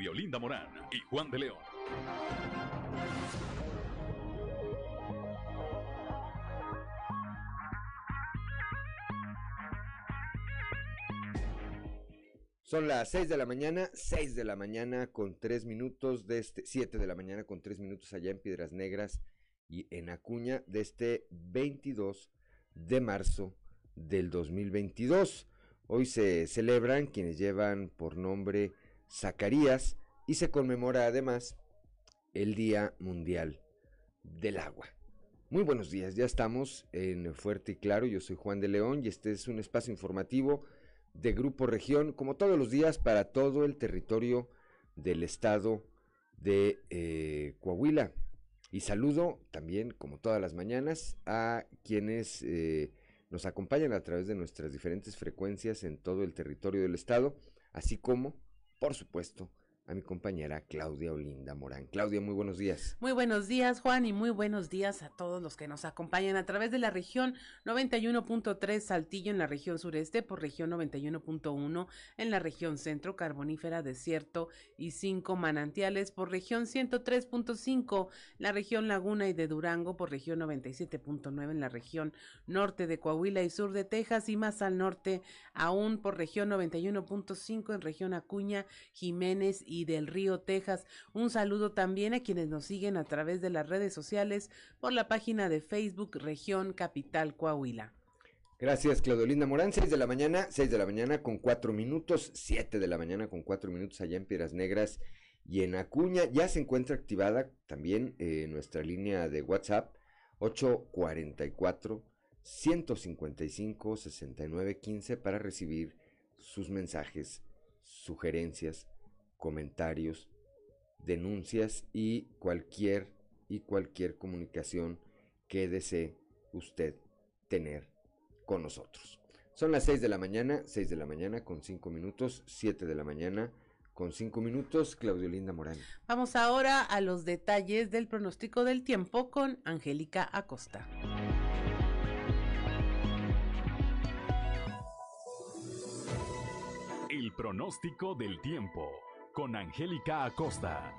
Claudia Olinda Morán y Juan de León. Son las 6 de la mañana, 6 de la mañana con 3 minutos de este, 7 de la mañana con 3 minutos allá en Piedras Negras y en Acuña de este 22 de marzo del 2022. Hoy se celebran quienes llevan por nombre Zacarías y se conmemora además el Día Mundial del Agua. Muy buenos días, ya estamos en Fuerte y Claro, yo soy Juan de León y este es un espacio informativo de Grupo Región, como todos los días, para todo el territorio del estado de eh, Coahuila. Y saludo también, como todas las mañanas, a quienes eh, nos acompañan a través de nuestras diferentes frecuencias en todo el territorio del estado, así como, por supuesto, a mi compañera Claudia Olinda Morán. Claudia, muy buenos días. Muy buenos días, Juan, y muy buenos días a todos los que nos acompañan a través de la región 91.3 Saltillo en la región sureste, por región 91.1 en la región centro, carbonífera, desierto y cinco manantiales, por región 103.5 la región Laguna y de Durango, por región 97.9 en la región norte de Coahuila y sur de Texas, y más al norte aún por región 91.5 en región Acuña, Jiménez y del Río, Texas. Un saludo también a quienes nos siguen a través de las redes sociales por la página de Facebook Región Capital Coahuila. Gracias, Claudolinda Morán. 6 de la mañana, 6 de la mañana con 4 minutos, 7 de la mañana con 4 minutos allá en Piedras Negras y en Acuña. Ya se encuentra activada también eh, nuestra línea de WhatsApp 844 155 6915 para recibir sus mensajes, sugerencias, comentarios, denuncias y cualquier y cualquier comunicación que desee usted tener con nosotros. Son las 6 de la mañana, 6 de la mañana con 5 minutos, 7 de la mañana con 5 minutos, Claudio Linda Morán. Vamos ahora a los detalles del pronóstico del tiempo con Angélica Acosta. El pronóstico del tiempo con Angélica Acosta.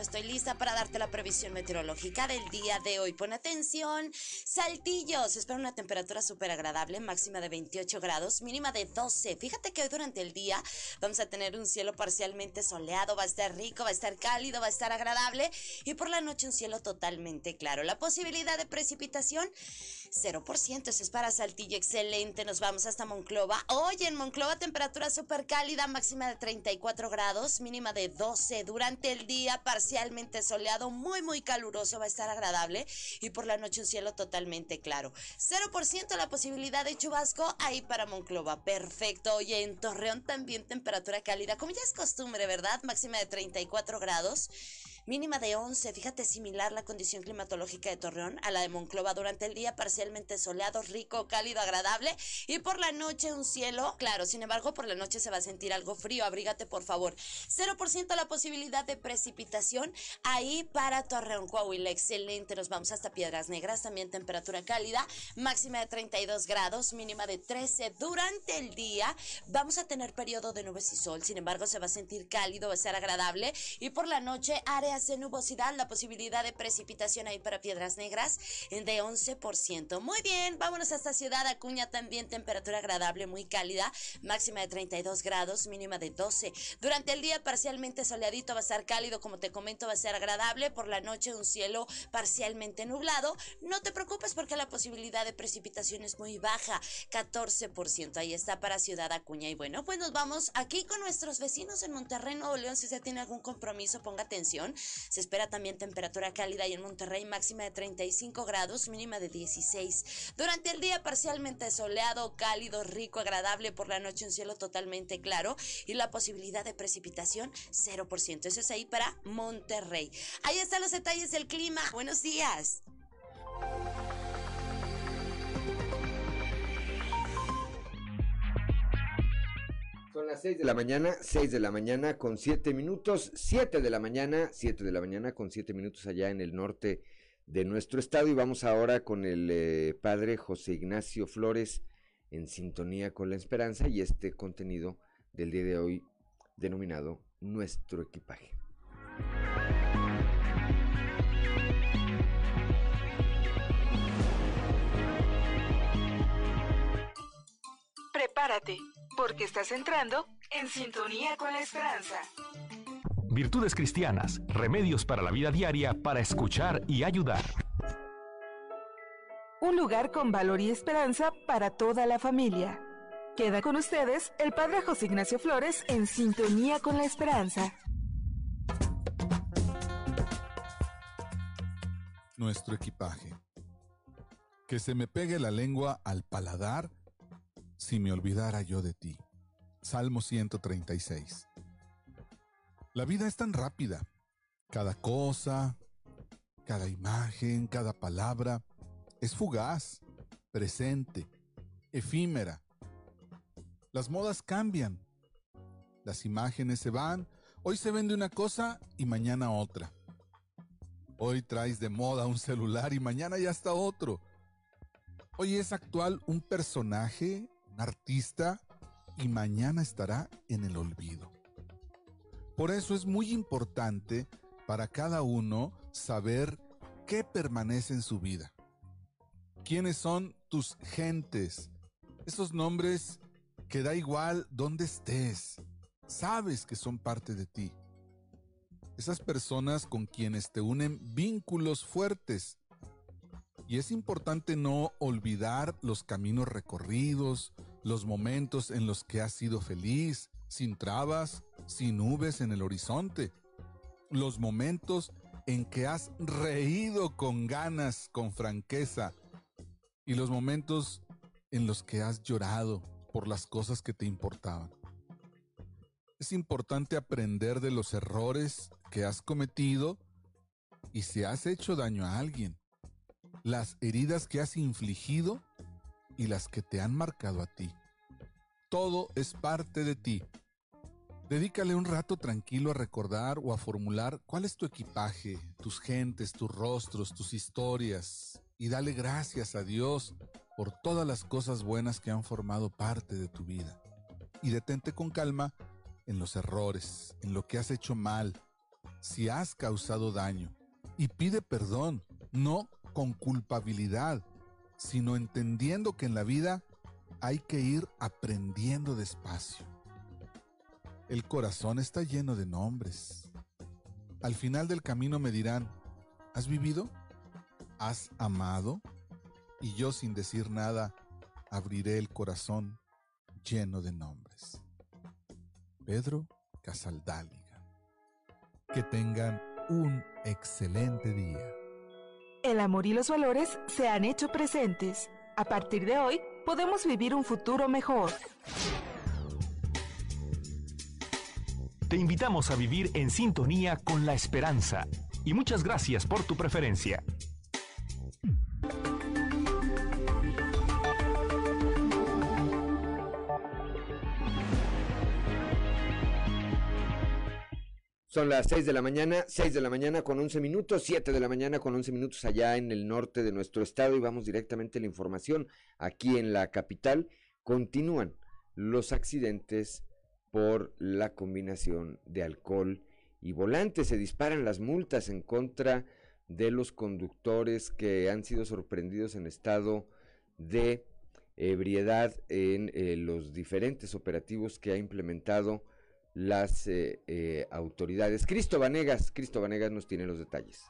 Estoy lista para darte la previsión meteorológica del día de hoy. Pon atención, Saltillo. Se espera una temperatura súper agradable, máxima de 28 grados, mínima de 12. Fíjate que hoy durante el día vamos a tener un cielo parcialmente soleado, va a estar rico, va a estar cálido, va a estar agradable y por la noche un cielo totalmente claro. La posibilidad de precipitación, 0%. Eso es para Saltillo, excelente. Nos vamos hasta Monclova. Hoy en Monclova temperatura súper cálida, máxima de 34 grados, mínima de 12. Durante el día parcialmente soleado, muy muy caluroso, va a estar agradable y por la noche un cielo totalmente claro. 0% la posibilidad de chubasco ahí para Monclova, perfecto. Oye, en Torreón también temperatura cálida, como ya es costumbre, ¿verdad? Máxima de 34 grados. Mínima de 11, fíjate similar la condición climatológica de Torreón a la de Monclova durante el día parcialmente soleado, rico, cálido, agradable y por la noche un cielo claro. Sin embargo, por la noche se va a sentir algo frío, abrígate por favor. 0% la posibilidad de precipitación ahí para Torreón, Coahuila. Excelente, nos vamos hasta Piedras Negras, también temperatura cálida, máxima de 32 grados, mínima de 13 durante el día. Vamos a tener periodo de nubes y sol, sin embargo se va a sentir cálido, va a ser agradable y por la noche áreas de nubosidad, la posibilidad de precipitación ahí para Piedras Negras de 11%. Muy bien, vámonos hasta Ciudad Acuña también, temperatura agradable, muy cálida, máxima de 32 grados, mínima de 12. Durante el día parcialmente soleadito, va a estar cálido, como te comento, va a ser agradable. Por la noche un cielo parcialmente nublado. No te preocupes porque la posibilidad de precipitación es muy baja, 14%. Ahí está para Ciudad Acuña. Y bueno, pues nos vamos aquí con nuestros vecinos en Monterrey, Nuevo León. Si usted tiene algún compromiso, ponga atención. Se espera también temperatura cálida y en Monterrey máxima de 35 grados, mínima de 16. Durante el día parcialmente soleado, cálido, rico, agradable. Por la noche un cielo totalmente claro y la posibilidad de precipitación 0%. Eso es ahí para Monterrey. Ahí están los detalles del clima. Buenos días. Son las 6 de la mañana, 6 de la mañana con 7 minutos, 7 de la mañana, 7 de la mañana con 7 minutos allá en el norte de nuestro estado. Y vamos ahora con el eh, padre José Ignacio Flores en sintonía con la esperanza y este contenido del día de hoy denominado Nuestro equipaje. Prepárate, porque estás entrando en sintonía con la esperanza. Virtudes cristianas, remedios para la vida diaria para escuchar y ayudar. Un lugar con valor y esperanza para toda la familia. Queda con ustedes el Padre José Ignacio Flores en sintonía con la esperanza. Nuestro equipaje. Que se me pegue la lengua al paladar si me olvidara yo de ti. Salmo 136. La vida es tan rápida. Cada cosa, cada imagen, cada palabra es fugaz, presente, efímera. Las modas cambian. Las imágenes se van. Hoy se vende una cosa y mañana otra. Hoy traes de moda un celular y mañana ya está otro. Hoy es actual un personaje, artista, y mañana estará en el olvido. Por eso es muy importante para cada uno saber qué permanece en su vida. ¿Quiénes son tus gentes? Esos nombres que da igual dónde estés. Sabes que son parte de ti. Esas personas con quienes te unen vínculos fuertes. Y es importante no olvidar los caminos recorridos, los momentos en los que has sido feliz, sin trabas, sin nubes en el horizonte. Los momentos en que has reído con ganas, con franqueza. Y los momentos en los que has llorado por las cosas que te importaban. Es importante aprender de los errores que has cometido y si has hecho daño a alguien, las heridas que has infligido y las que te han marcado a ti. Todo es parte de ti. Dedícale un rato tranquilo a recordar o a formular cuál es tu equipaje, tus gentes, tus rostros, tus historias, y dale gracias a Dios por todas las cosas buenas que han formado parte de tu vida. Y detente con calma en los errores, en lo que has hecho mal, si has causado daño, y pide perdón, no con culpabilidad, sino entendiendo que en la vida hay que ir aprendiendo despacio. El corazón está lleno de nombres. Al final del camino me dirán, ¿has vivido? ¿Has amado? Y yo sin decir nada, abriré el corazón lleno de nombres. Pedro Casaldáliga. Que tengan un excelente día. El amor y los valores se han hecho presentes. A partir de hoy, podemos vivir un futuro mejor. Te invitamos a vivir en sintonía con la esperanza y muchas gracias por tu preferencia. Son las 6 de la mañana, 6 de la mañana con 11 minutos, 7 de la mañana con 11 minutos allá en el norte de nuestro estado y vamos directamente a la información. Aquí en la capital continúan los accidentes por la combinación de alcohol y volante. Se disparan las multas en contra de los conductores que han sido sorprendidos en estado de ebriedad en eh, los diferentes operativos que ha implementado las eh, eh, autoridades. Cristo Vanegas, Cristo Vanegas nos tiene los detalles.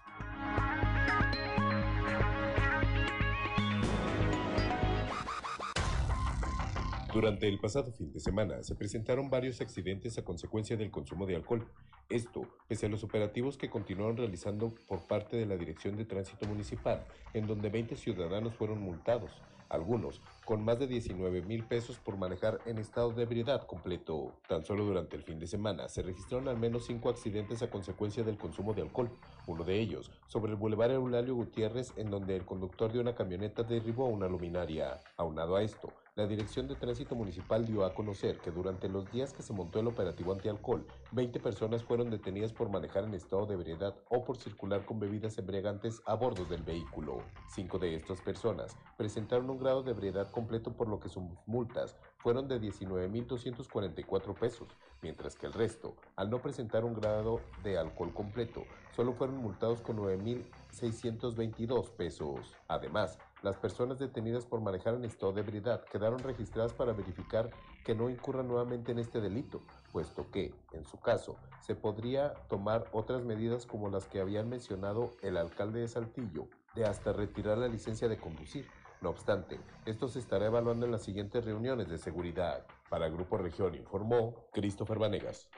Durante el pasado fin de semana se presentaron varios accidentes a consecuencia del consumo de alcohol. Esto, pese a los operativos que continuaron realizando por parte de la Dirección de Tránsito Municipal, en donde 20 ciudadanos fueron multados, algunos con más de 19 mil pesos por manejar en estado de ebriedad completo. Tan solo durante el fin de semana se registraron al menos cinco accidentes a consecuencia del consumo de alcohol, uno de ellos sobre el Boulevard Eulalio Gutiérrez en donde el conductor de una camioneta derribó una luminaria. Aunado a esto, la Dirección de Tránsito Municipal dio a conocer que durante los días que se montó el operativo antialcohol, 20 personas fueron detenidas por manejar en estado de ebriedad o por circular con bebidas embriagantes a bordo del vehículo. Cinco de estas personas presentaron un grado de ebriedad completo por lo que sus multas fueron de 19.244 pesos, mientras que el resto, al no presentar un grado de alcohol completo, solo fueron multados con 9.622 pesos. Además, las personas detenidas por manejar en estado de ebriedad quedaron registradas para verificar que no incurran nuevamente en este delito, puesto que, en su caso, se podría tomar otras medidas como las que habían mencionado el alcalde de Saltillo, de hasta retirar la licencia de conducir. No obstante, esto se estará evaluando en las siguientes reuniones de seguridad. Para Grupo Región informó Christopher Vanegas.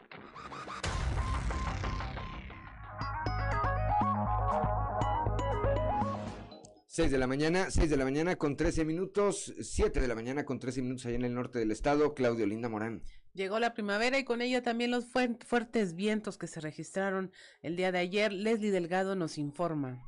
6 de la mañana, 6 de la mañana con 13 minutos, 7 de la mañana con 13 minutos allá en el norte del estado, Claudio Linda Morán. Llegó la primavera y con ella también los fuertes vientos que se registraron el día de ayer. Leslie Delgado nos informa.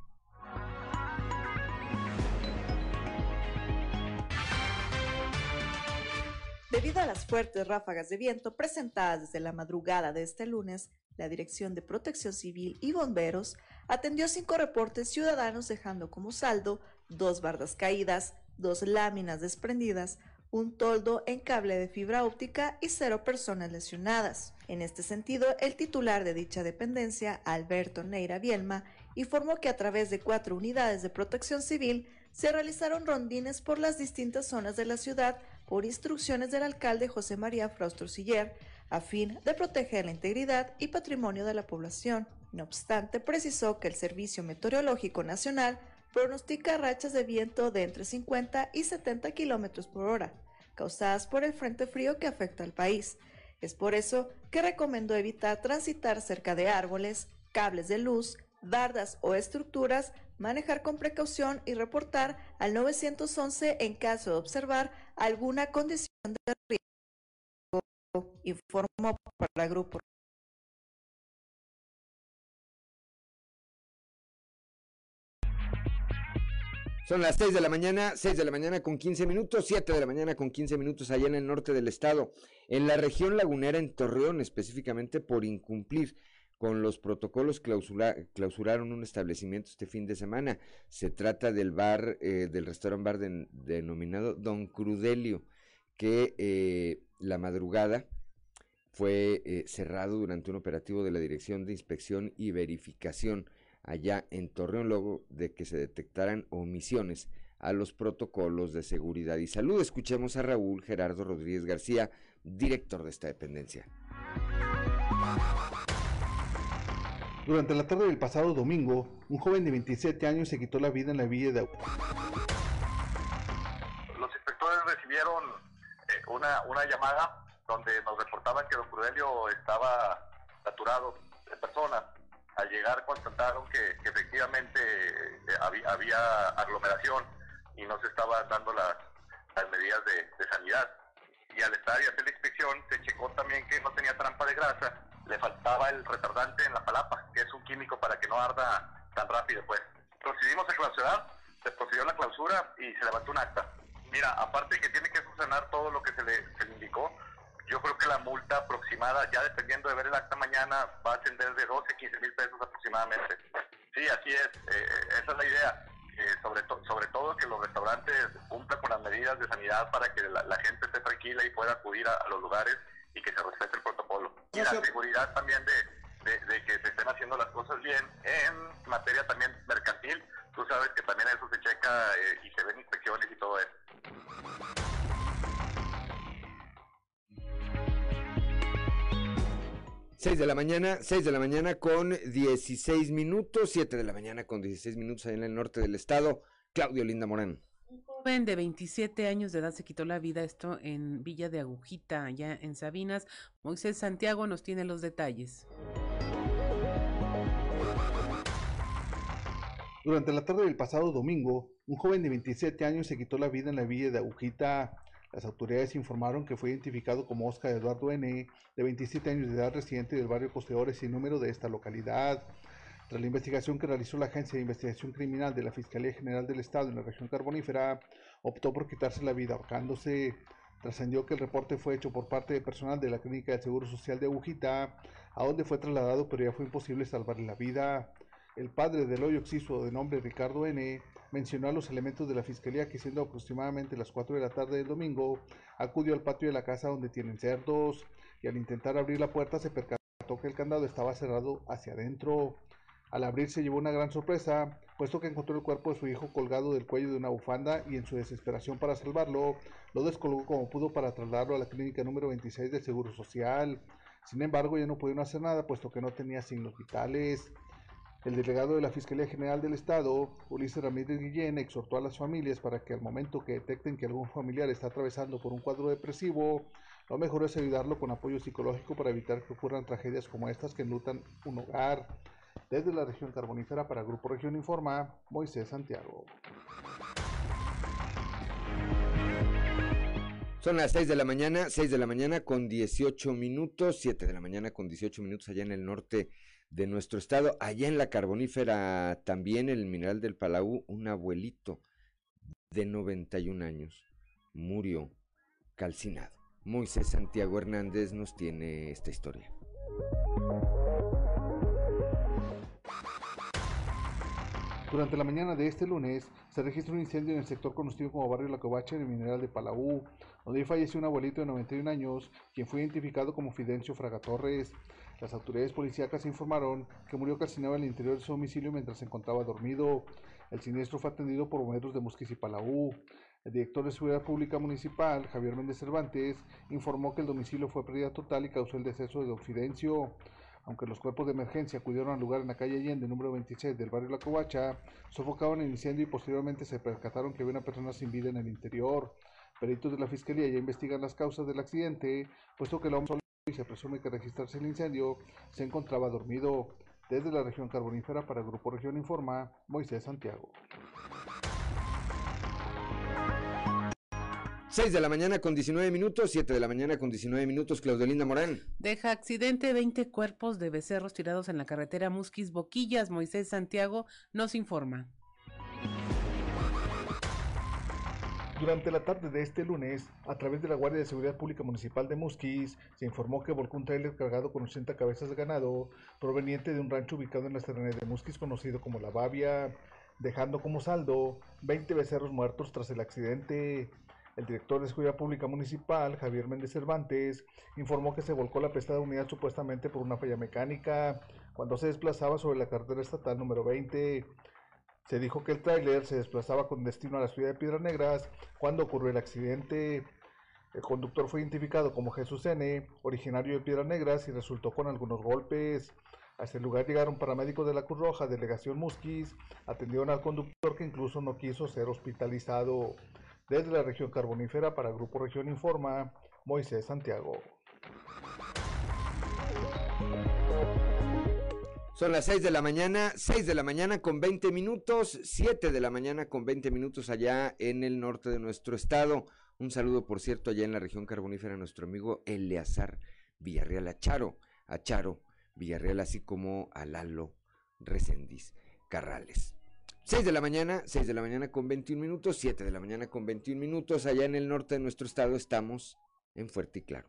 Debido a las fuertes ráfagas de viento presentadas desde la madrugada de este lunes, la Dirección de Protección Civil y Bomberos atendió cinco reportes ciudadanos dejando como saldo dos bardas caídas, dos láminas desprendidas, un toldo en cable de fibra óptica y cero personas lesionadas. En este sentido, el titular de dicha dependencia, Alberto Neira Bielma, informó que a través de cuatro unidades de protección civil se realizaron rondines por las distintas zonas de la ciudad por instrucciones del alcalde José María Fraustro Siller, a fin de proteger la integridad y patrimonio de la población. No obstante, precisó que el Servicio Meteorológico Nacional pronostica rachas de viento de entre 50 y 70 kilómetros por hora, causadas por el frente frío que afecta al país. Es por eso que recomendó evitar transitar cerca de árboles, cables de luz, bardas o estructuras, manejar con precaución y reportar al 911 en caso de observar alguna condición de riesgo, informó para el Grupo Son las 6 de la mañana, 6 de la mañana con 15 minutos, 7 de la mañana con 15 minutos allá en el norte del estado, en la región lagunera en Torreón, específicamente por incumplir con los protocolos clausuraron un establecimiento este fin de semana. Se trata del bar, eh, del restaurante bar denominado Don Crudelio, que eh, la madrugada fue eh, cerrado durante un operativo de la Dirección de Inspección y Verificación allá en Torreón, luego de que se detectaran omisiones a los protocolos de seguridad y salud. Escuchemos a Raúl Gerardo Rodríguez García, director de esta dependencia. Durante la tarde del pasado domingo, un joven de 27 años se quitó la vida en la villa de... Los inspectores recibieron eh, una, una llamada donde nos reportaban que don Crudelio estaba saturado de personas al llegar constataron que, efectivamente eh, había, aglomeración y no se estaban dando las, medidas de, sanidad. Y al estar y hacer la inspección, se checó también que no tenía trampa de grasa, le faltaba el retardante en la palapa, que es un químico para que no arda tan rápido. Pues procedimos a clausurar, se procedió a la clausura y se levantó un acta. Mira, aparte que tiene que subsanar todo lo que se le indicó, yo creo que la multa aproximada, ya dependiendo de ver el acta mañana, va a ascender de 12 a 15 mil pesos aproximadamente. Sí, así es, eh, esa es la idea. sobre, sobre todo que los restaurantes cumplan con las medidas de sanidad para que la, gente esté tranquila y pueda acudir a, los lugares y que se respete el protocolo. Y la seguridad también de, de, que se estén haciendo las cosas bien en materia también mercantil. Tú sabes que también eso se checa eh, y se ven inspecciones y todo eso. 6 de la mañana, 6 de la mañana con 16 minutos, 7 de la mañana con 16 minutos ahí en el norte del estado. Claudio Linda Morán. Un joven de 27 años de edad se quitó la vida, esto en Villa de Agujita, allá en Sabinas. Moisés Santiago nos tiene los detalles. Durante la tarde del pasado domingo, un joven de 27 años se quitó la vida en la Villa de Agujita, las autoridades informaron que fue identificado como Oscar Eduardo N., de 27 años de edad, residente del barrio Costeores y número de esta localidad. Tras la investigación que realizó la Agencia de Investigación Criminal de la Fiscalía General del Estado en la región carbonífera, optó por quitarse la vida ahorcándose. Trascendió que el reporte fue hecho por parte de personal de la Clínica del Seguro Social de Agujita, a donde fue trasladado, pero ya fue imposible salvarle la vida. El padre del hoyo oxiso de nombre Ricardo N. mencionó a los elementos de la fiscalía que siendo aproximadamente las 4 de la tarde del domingo, acudió al patio de la casa donde tienen cerdos y al intentar abrir la puerta se percató que el candado estaba cerrado hacia adentro. Al abrir se llevó una gran sorpresa, puesto que encontró el cuerpo de su hijo colgado del cuello de una bufanda y en su desesperación para salvarlo, lo descolgó como pudo para trasladarlo a la clínica número 26 del Seguro Social. Sin embargo, ya no pudieron hacer nada, puesto que no tenía signos vitales. El delegado de la Fiscalía General del Estado, Ulises Ramírez Guillén, exhortó a las familias para que al momento que detecten que algún familiar está atravesando por un cuadro depresivo, lo mejor es ayudarlo con apoyo psicológico para evitar que ocurran tragedias como estas que enlutan un hogar. Desde la región carbonífera para Grupo Región Informa, Moisés Santiago. Son las 6 de la mañana, 6 de la mañana con 18 minutos, 7 de la mañana con 18 minutos allá en el norte de nuestro estado. Allá en la carbonífera también el mineral del Palau, un abuelito de 91 años murió calcinado. Moisés Santiago Hernández nos tiene esta historia. Durante la mañana de este lunes se registró un incendio en el sector conocido como Barrio La Covacha en mineral de Palau, donde falleció un abuelito de 91 años, quien fue identificado como Fidencio Fraga Torres. Las autoridades policíacas informaron que murió calcinado en el interior de su domicilio mientras se encontraba dormido. El siniestro fue atendido por bomberos de Musquis y Palau. El director de Seguridad Pública Municipal, Javier Méndez Cervantes, informó que el domicilio fue pérdida total y causó el deceso de don Fidencio. Aunque los cuerpos de emergencia acudieron al lugar en la calle Allende, número 26 del barrio La Covacha, sofocaban el incendio y posteriormente se percataron que había una persona sin vida en el interior. Peritos de la Fiscalía ya investigan las causas del accidente, puesto que el hombre y se presume que registrarse el incendio se encontraba dormido. Desde la región carbonífera para el Grupo Región Informa, Moisés Santiago. 6 de la mañana con 19 minutos, 7 de la mañana con 19 minutos, Claudelinda Morán. Deja accidente 20 cuerpos de becerros tirados en la carretera Musquis Boquillas. Moisés Santiago nos informa. Durante la tarde de este lunes, a través de la Guardia de Seguridad Pública Municipal de Musquis, se informó que volcó un trailer cargado con 80 cabezas de ganado proveniente de un rancho ubicado en la serranía de Musquis conocido como La Babia, dejando como saldo 20 becerros muertos tras el accidente. El director de Seguridad Pública Municipal, Javier Méndez Cervantes, informó que se volcó la pesada unidad supuestamente por una falla mecánica cuando se desplazaba sobre la carretera estatal número 20. Se dijo que el tráiler se desplazaba con destino a la ciudad de Piedras Negras cuando ocurrió el accidente. El conductor fue identificado como Jesús N., originario de Piedras Negras, y resultó con algunos golpes. A ese lugar llegaron paramédicos de la Cruz Roja, delegación Musquis, atendieron al conductor que incluso no quiso ser hospitalizado. Desde la región carbonífera para Grupo Región Informa, Moisés Santiago. Son las 6 de la mañana, 6 de la mañana con 20 minutos, 7 de la mañana con 20 minutos allá en el norte de nuestro estado. Un saludo, por cierto, allá en la región carbonífera a nuestro amigo Eleazar Villarreal, a Charo, a Charo Villarreal, así como a Lalo Resendiz Carrales. 6 de la mañana, 6 de la mañana con 21 minutos, 7 de la mañana con 21 minutos, allá en el norte de nuestro estado estamos en Fuerte y Claro.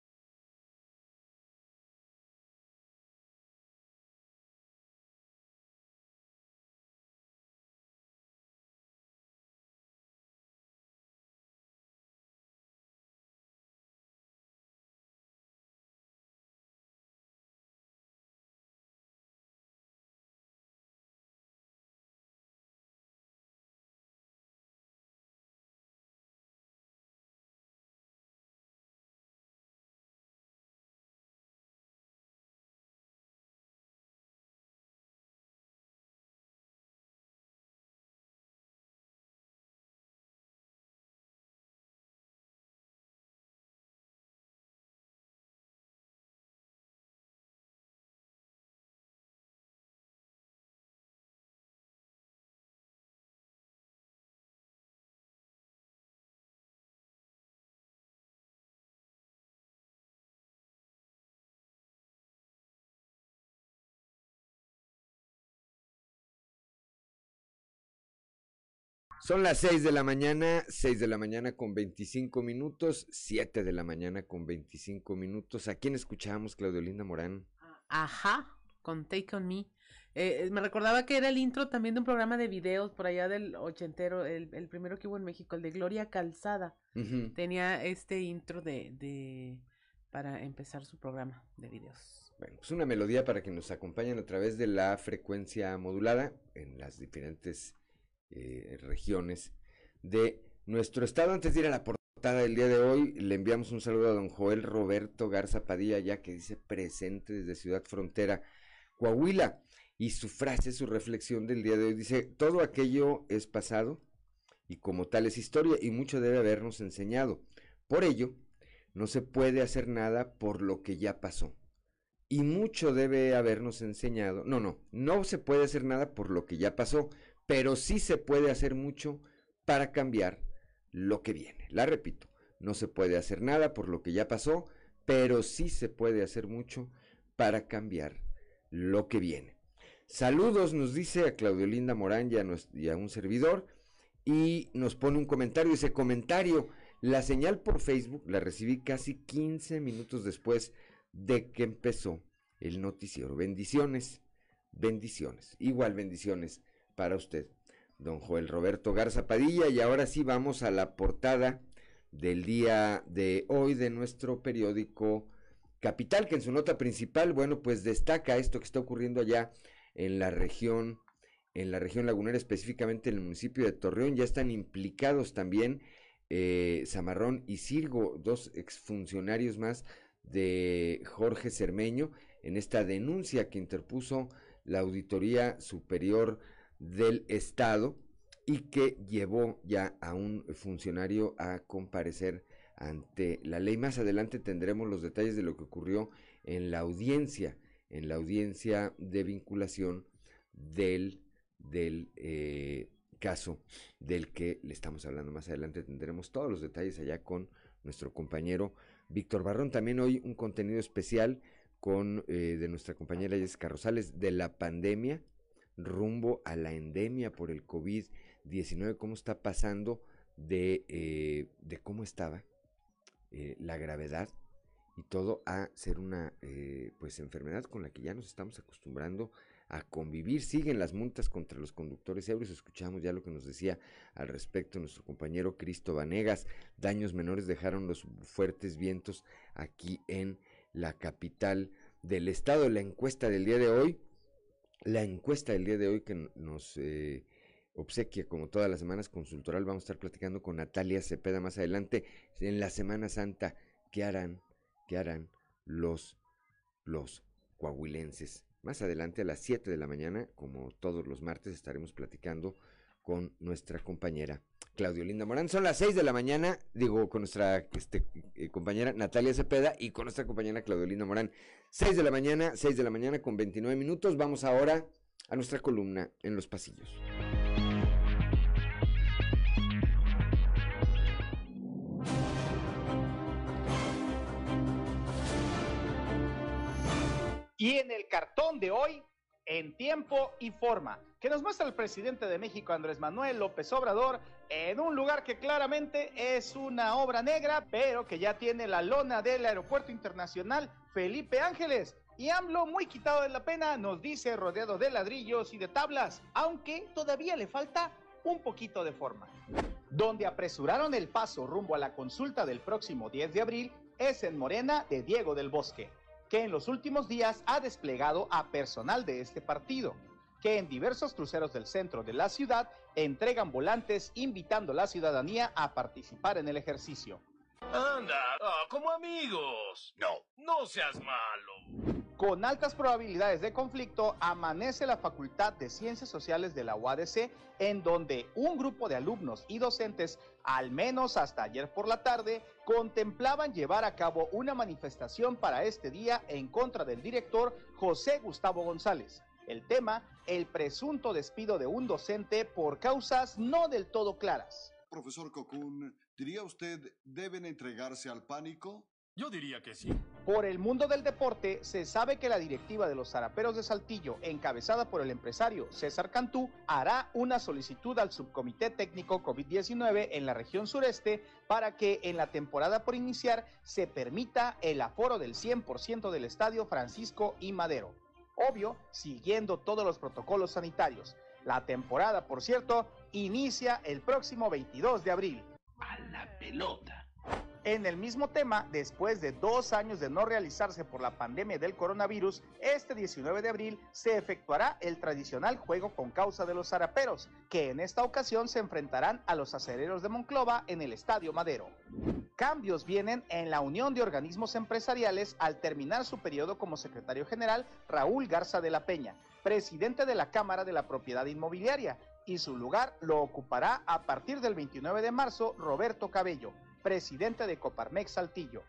Son las 6 de la mañana, 6 de la mañana con 25 minutos, 7 de la mañana con 25 minutos. ¿A quién escuchamos, Claudio Linda Morán? Ajá, con Take On Me. Eh, me recordaba que era el intro también de un programa de videos por allá del ochentero, el, el primero que hubo en México, el de Gloria Calzada. Tenía este intro de, de para empezar su programa de videos. Bueno, pues una melodía para que nos acompañen a través de la frecuencia modulada en las diferentes eh, regiones de nuestro estado. Antes de ir a la portada del día de hoy, le enviamos un saludo a don Joel Roberto Garza Padilla, ya que dice presente desde Ciudad Frontera, Coahuila. Y su frase, su reflexión del día de hoy dice, todo aquello es pasado y como tal es historia y mucho debe habernos enseñado. Por ello, no se puede hacer nada por lo que ya pasó. Y mucho debe habernos enseñado. No, no, no se puede hacer nada por lo que ya pasó, pero sí se puede hacer mucho para cambiar lo que viene. La repito, no se puede hacer nada por lo que ya pasó, pero sí se puede hacer mucho para cambiar lo que viene. Saludos, nos dice a Claudio Linda Morán y a, y a un servidor, y nos pone un comentario, dice comentario, la señal por Facebook la recibí casi 15 minutos después de que empezó el noticiero. Bendiciones, bendiciones, igual bendiciones para usted, don Joel Roberto Garza Padilla, y ahora sí vamos a la portada del día de hoy de nuestro periódico Capital, que en su nota principal, bueno, pues destaca esto que está ocurriendo allá en la región, en la región lagunera, específicamente en el municipio de Torreón, ya están implicados también eh, Zamarrón y Sirgo, dos exfuncionarios más de Jorge Cermeño, en esta denuncia que interpuso la Auditoría Superior del Estado y que llevó ya a un funcionario a comparecer ante la ley. Más adelante tendremos los detalles de lo que ocurrió en la audiencia, en la audiencia de vinculación del, del eh, caso del que le estamos hablando. Más adelante tendremos todos los detalles allá con nuestro compañero Víctor Barrón. También hoy un contenido especial con eh, de nuestra compañera Jessica Rosales de la pandemia rumbo a la endemia por el COVID-19, cómo está pasando de, eh, de cómo estaba eh, la gravedad y todo a ser una eh, pues enfermedad con la que ya nos estamos acostumbrando a convivir. Siguen las multas contra los conductores ebrios. Escuchamos ya lo que nos decía al respecto nuestro compañero Cristo Vanegas. Daños menores dejaron los fuertes vientos aquí en la capital del estado. La encuesta del día de hoy, la encuesta del día de hoy que nos eh, obsequia como todas las semanas consultoral, vamos a estar platicando con Natalia Cepeda más adelante en la Semana Santa. ¿Qué harán? ¿Qué harán los, los coahuilenses? Más adelante a las 7 de la mañana, como todos los martes, estaremos platicando con nuestra compañera Claudio Linda Morán. Son las 6 de la mañana, digo, con nuestra este, eh, compañera Natalia Cepeda y con nuestra compañera Claudio Linda Morán. 6 de la mañana, 6 de la mañana con 29 minutos. Vamos ahora a nuestra columna en los pasillos. Y en el cartón de hoy, en tiempo y forma, que nos muestra el presidente de México, Andrés Manuel López Obrador, en un lugar que claramente es una obra negra, pero que ya tiene la lona del Aeropuerto Internacional Felipe Ángeles. Y AMLO, muy quitado de la pena, nos dice rodeado de ladrillos y de tablas, aunque todavía le falta un poquito de forma. Donde apresuraron el paso rumbo a la consulta del próximo 10 de abril es en Morena de Diego del Bosque, que en los últimos días ha desplegado a personal de este partido, que en diversos cruceros del centro de la ciudad entregan volantes invitando a la ciudadanía a participar en el ejercicio. Anda, ah, como amigos. No, no seas malo. Con altas probabilidades de conflicto, amanece la Facultad de Ciencias Sociales de la UADC, en donde un grupo de alumnos y docentes, al menos hasta ayer por la tarde, contemplaban llevar a cabo una manifestación para este día en contra del director José Gustavo González. El tema, el presunto despido de un docente por causas no del todo claras. Profesor Cocún, ¿diría usted deben entregarse al pánico? Yo diría que sí. Por el mundo del deporte, se sabe que la directiva de los zaraperos de Saltillo, encabezada por el empresario César Cantú, hará una solicitud al subcomité técnico COVID-19 en la región sureste para que en la temporada por iniciar se permita el aforo del 100% del estadio Francisco y Madero. Obvio, siguiendo todos los protocolos sanitarios. La temporada, por cierto, inicia el próximo 22 de abril. A la pelota. En el mismo tema, después de dos años de no realizarse por la pandemia del coronavirus, este 19 de abril se efectuará el tradicional juego con causa de los zaraperos, que en esta ocasión se enfrentarán a los acereros de Monclova en el Estadio Madero. Cambios vienen en la unión de organismos empresariales al terminar su periodo como secretario general Raúl Garza de la Peña, presidente de la Cámara de la Propiedad Inmobiliaria, y su lugar lo ocupará a partir del 29 de marzo Roberto Cabello presidente de Coparmex Saltillo.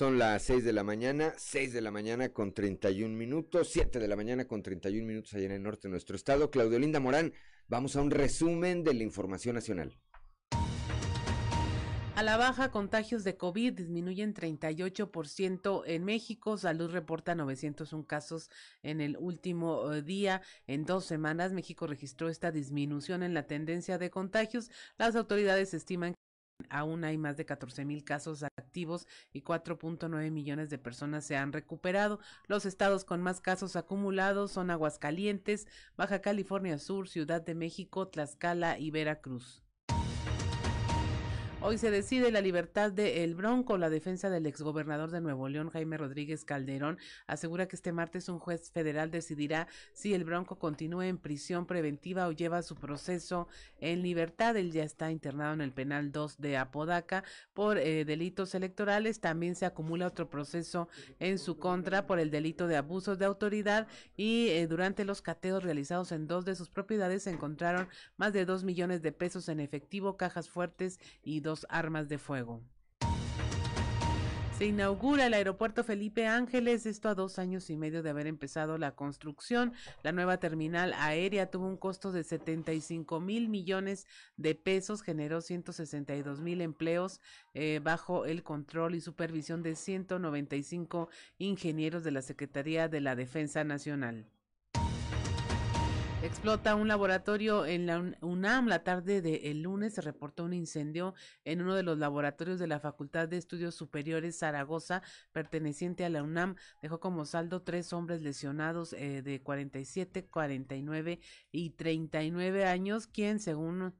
Son las 6 de la mañana, 6 de la mañana con 31 minutos, 7 de la mañana con 31 minutos allá en el norte de nuestro estado. Claudio Linda Morán, vamos a un resumen de la información nacional. A la baja, contagios de COVID disminuyen 38% en México. Salud reporta 901 casos en el último eh, día. En dos semanas, México registró esta disminución en la tendencia de contagios. Las autoridades estiman que aún hay más de 14 mil casos activos y 4.9 millones de personas se han recuperado. Los estados con más casos acumulados son Aguascalientes, Baja California Sur, Ciudad de México, Tlaxcala y Veracruz. Hoy se decide la libertad de El Bronco. La defensa del exgobernador de Nuevo León, Jaime Rodríguez Calderón, asegura que este martes un juez federal decidirá si El Bronco continúa en prisión preventiva o lleva su proceso en libertad. Él ya está internado en el penal 2 de Apodaca por eh, delitos electorales. También se acumula otro proceso en su contra por el delito de abusos de autoridad y eh, durante los cateos realizados en dos de sus propiedades se encontraron más de dos millones de pesos en efectivo, cajas fuertes y dos armas de fuego. Se inaugura el aeropuerto Felipe Ángeles, esto a dos años y medio de haber empezado la construcción. La nueva terminal aérea tuvo un costo de 75 mil millones de pesos, generó 162 mil empleos eh, bajo el control y supervisión de 195 ingenieros de la Secretaría de la Defensa Nacional. Explota un laboratorio en la UNAM. La tarde del lunes se reportó un incendio en uno de los laboratorios de la Facultad de Estudios Superiores Zaragoza, perteneciente a la UNAM. Dejó como saldo tres hombres lesionados eh, de 47, 49 y 39 años, quien según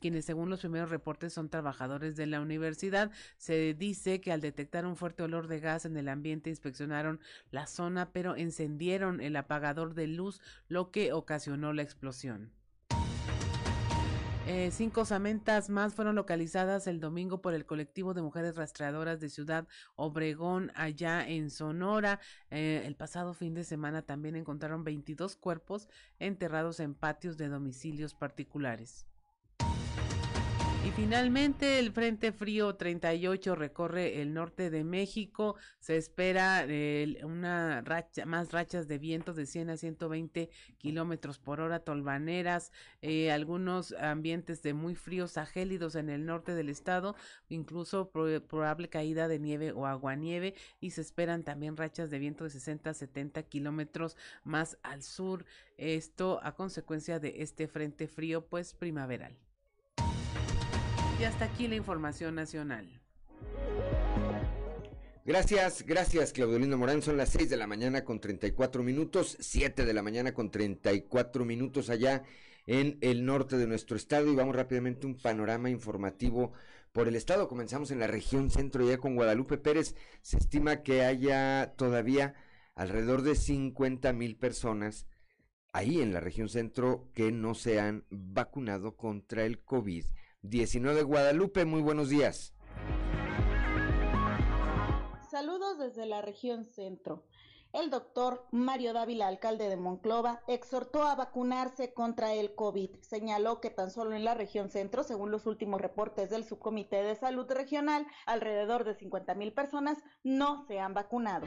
quienes según los primeros reportes son trabajadores de la universidad. Se dice que al detectar un fuerte olor de gas en el ambiente inspeccionaron la zona, pero encendieron el apagador de luz, lo que ocasionó la explosión. Eh, cinco osamentas más fueron localizadas el domingo por el colectivo de mujeres rastreadoras de Ciudad Obregón, allá en Sonora. Eh, el pasado fin de semana también encontraron 22 cuerpos enterrados en patios de domicilios particulares. Finalmente el Frente Frío 38 recorre el norte de México. Se espera una racha, más rachas de viento de 100 a 120 kilómetros por hora, tolvaneras, eh, algunos ambientes de muy fríos a gélidos en el norte del estado, incluso probable caída de nieve o aguanieve. Y se esperan también rachas de viento de 60 a 70 kilómetros más al sur. Esto a consecuencia de este Frente Frío, pues primaveral. Y hasta aquí la información nacional. Gracias, gracias Claudio Lindo Morán. Son las 6 de la mañana con 34 minutos, 7 de la mañana con 34 minutos allá en el norte de nuestro estado y vamos rápidamente un panorama informativo por el estado. Comenzamos en la región centro ya con Guadalupe Pérez. Se estima que haya todavía alrededor de 50 mil personas ahí en la región centro que no se han vacunado contra el COVID 19 Guadalupe. Muy buenos días. Saludos desde la región centro. El doctor Mario Dávila, alcalde de Monclova, exhortó a vacunarse contra el COVID. Señaló que tan solo en la región centro, según los últimos reportes del Subcomité de Salud Regional, alrededor de 50 mil personas no se han vacunado.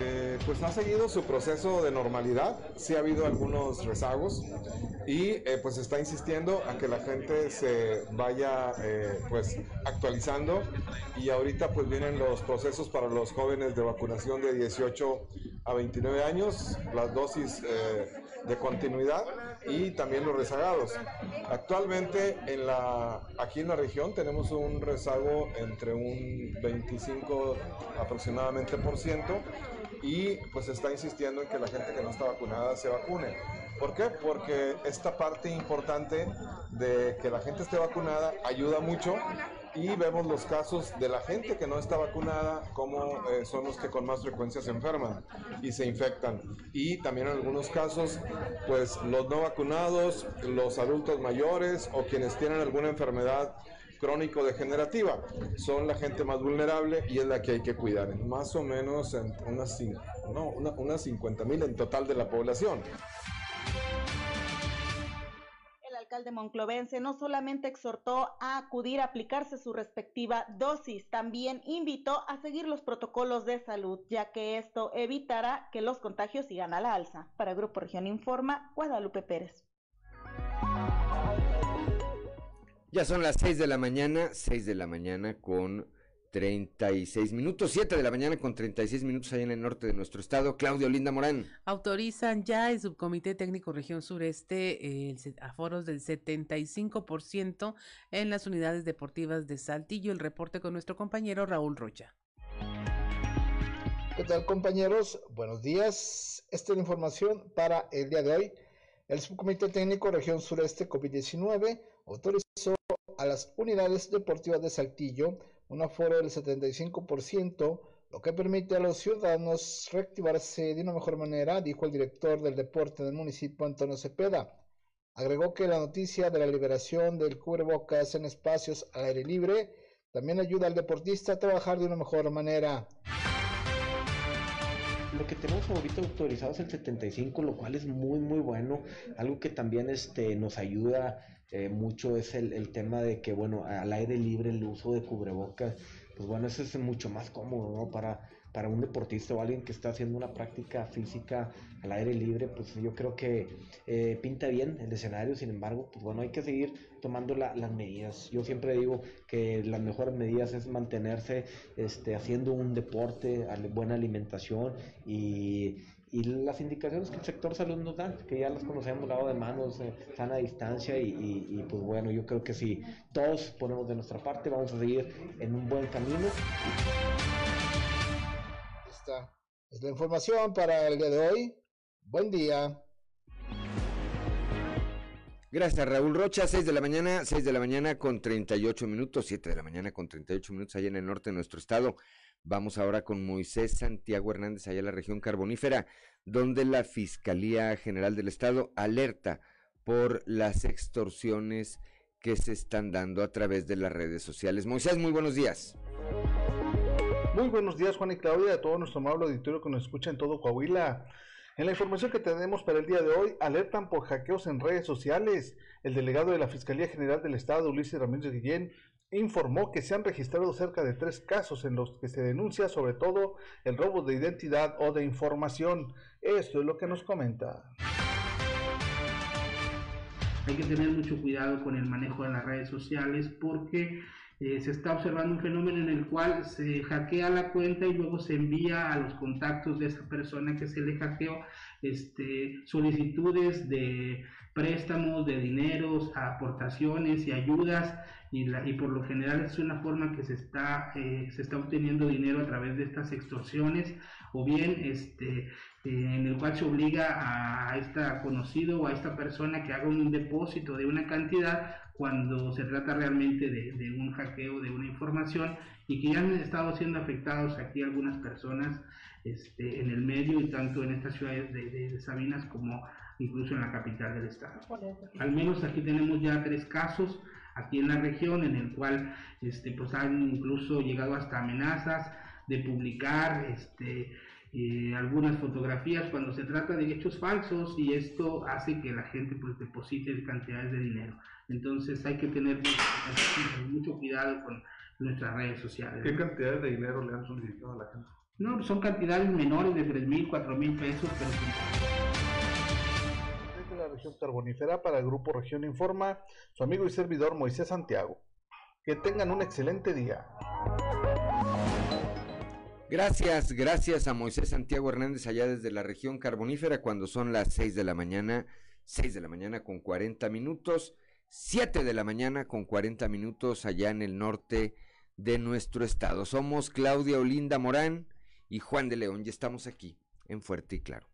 Eh, pues ha seguido su proceso de normalidad, sí ha habido algunos rezagos y eh, pues está insistiendo a que la gente se vaya eh, pues actualizando y ahorita pues vienen los procesos para los jóvenes de vacunación de 18 a 29 años, las dosis de continuidad y también los rezagados. Actualmente en la, aquí en la región tenemos un rezago entre un 25 aproximadamente por ciento y pues está insistiendo en que la gente que no está vacunada se vacune. ¿Por qué? Porque esta parte importante de que la gente esté vacunada ayuda mucho y vemos los casos de la gente que no está vacunada como eh, son los que con más frecuencia se enferman y se infectan. Y también en algunos casos, pues los no vacunados, los adultos mayores o quienes tienen alguna enfermedad crónico-degenerativa. Son la gente más vulnerable y es la que hay que cuidar. Más o menos en unas, no, unas 50 mil en total de la población alcalde monclovense no solamente exhortó a acudir a aplicarse su respectiva dosis, también invitó a seguir los protocolos de salud, ya que esto evitará que los contagios sigan a la alza. Para Grupo Región Informa, Guadalupe Pérez. Ya son las 6 de la mañana, 6 de la mañana con 36 minutos, 7 de la mañana con 36 minutos allá en el norte de nuestro estado. Claudio Linda Morán. Autorizan ya el Subcomité Técnico Región Sureste el aforos del 75% en las unidades deportivas de Saltillo. El reporte con nuestro compañero Raúl Rocha. ¿Qué tal compañeros? Buenos días. Esta es la información para el día de hoy. El Subcomité Técnico Región Sureste COVID-19 autorizó a las unidades deportivas de Saltillo un aforo del 75%, lo que permite a los ciudadanos reactivarse de una mejor manera, dijo el director del deporte del municipio Antonio Cepeda. Agregó que la noticia de la liberación del cubrebocas en espacios al aire libre también ayuda al deportista a trabajar de una mejor manera. Lo que tenemos ahorita autorizado es el 75, lo cual es muy muy bueno. Algo que también este, nos ayuda eh, mucho es el, el, tema de que, bueno, al aire libre el uso de cubrebocas, pues bueno, eso es mucho más cómodo, ¿no? Para, para un deportista o alguien que está haciendo una práctica física al aire libre, pues yo creo que eh, pinta bien el escenario, sin embargo, pues bueno, hay que seguir tomando la, las medidas. Yo siempre digo que las mejores medidas es mantenerse este, haciendo un deporte, buena alimentación y y las indicaciones que el sector salud nos da, que ya las conocemos, lado de manos, eh, sana distancia y, y, pues bueno, yo creo que si todos ponemos de nuestra parte, vamos a seguir en un buen camino. Esta es la información para el día de hoy. Buen día. Gracias, Raúl Rocha. 6 de la mañana, 6 de la mañana con 38 minutos, 7 de la mañana con 38 minutos allá en el norte de nuestro estado. Vamos ahora con Moisés Santiago Hernández, allá en la región carbonífera, donde la Fiscalía General del Estado alerta por las extorsiones que se están dando a través de las redes sociales. Moisés, muy buenos días. Muy buenos días, Juan y Claudia, a todo nuestro amable auditorio que nos escucha en todo Coahuila. En la información que tenemos para el día de hoy, alertan por hackeos en redes sociales. El delegado de la Fiscalía General del Estado, Ulises Ramírez Guillén, informó que se han registrado cerca de tres casos en los que se denuncia sobre todo el robo de identidad o de información. Esto es lo que nos comenta. Hay que tener mucho cuidado con el manejo de las redes sociales porque eh, se está observando un fenómeno en el cual se hackea la cuenta y luego se envía a los contactos de esa persona que se le hackeó este, solicitudes de préstamos, de dineros, aportaciones y ayudas y, por lo general es una forma que se está, eh, se está obteniendo dinero a través de estas extorsiones o bien este, eh, en el cual se obliga a, este conocido o a esta persona que haga un depósito de una cantidad cuando se trata realmente de, un hackeo de una información y que ya han estado siendo afectados aquí algunas personas este, en el medio y tanto en estas ciudades de, de Sabinas como incluso en la capital del estado. Al menos aquí tenemos ya tres casos aquí en la región, en el cual este, pues han incluso llegado hasta amenazas de publicar este, eh, algunas fotografías cuando se trata de hechos falsos y esto hace que la gente pues deposite cantidades de dinero. Entonces hay que tener mucho, cuidado con nuestras redes sociales. ¿Qué cantidades de dinero le han solicitado a la gente? No, son cantidades menores de 3 mil, 4 mil pesos, pero carbonífera para el Grupo Región Informa, su amigo y servidor Moisés Santiago. Que tengan un excelente día. Gracias, gracias a Moisés Santiago Hernández allá desde la región carbonífera cuando son las 6 de la mañana, 6 de la mañana con 40 minutos, 7 de la mañana con 40 minutos allá en el norte de nuestro estado. Somos Claudia Olinda Morán y Juan de León y estamos aquí en Fuerte y Claro.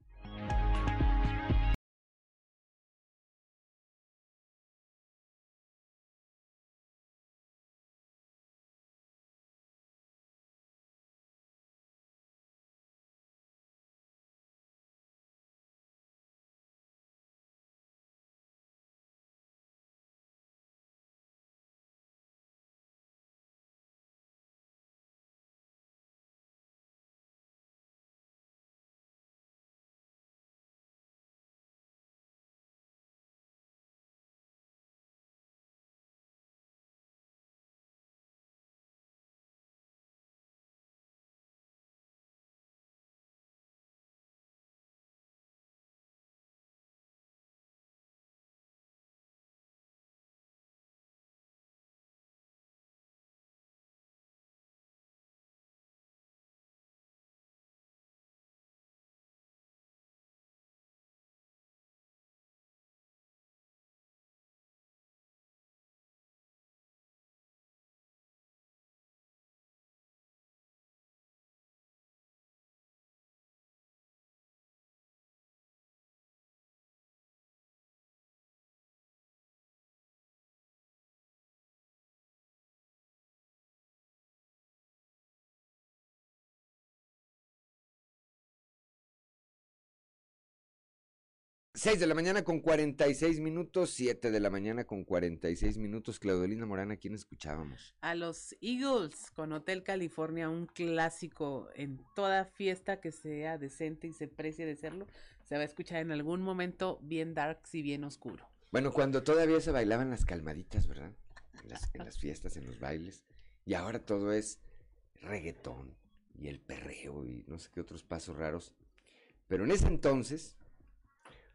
Seis de la mañana con 46 minutos, 7 de la mañana con 46 minutos. Claudelina Morán, ¿a quién escuchábamos? A los Eagles con Hotel California, un clásico en toda fiesta que sea decente y se precie de serlo. Se va a escuchar en algún momento bien darks y bien oscuro. Bueno, cuando todavía se bailaban las calmaditas, ¿verdad? En las, en las fiestas, en los bailes. Y ahora todo es reggaetón y el perreo y no sé qué otros pasos raros. Pero en ese entonces,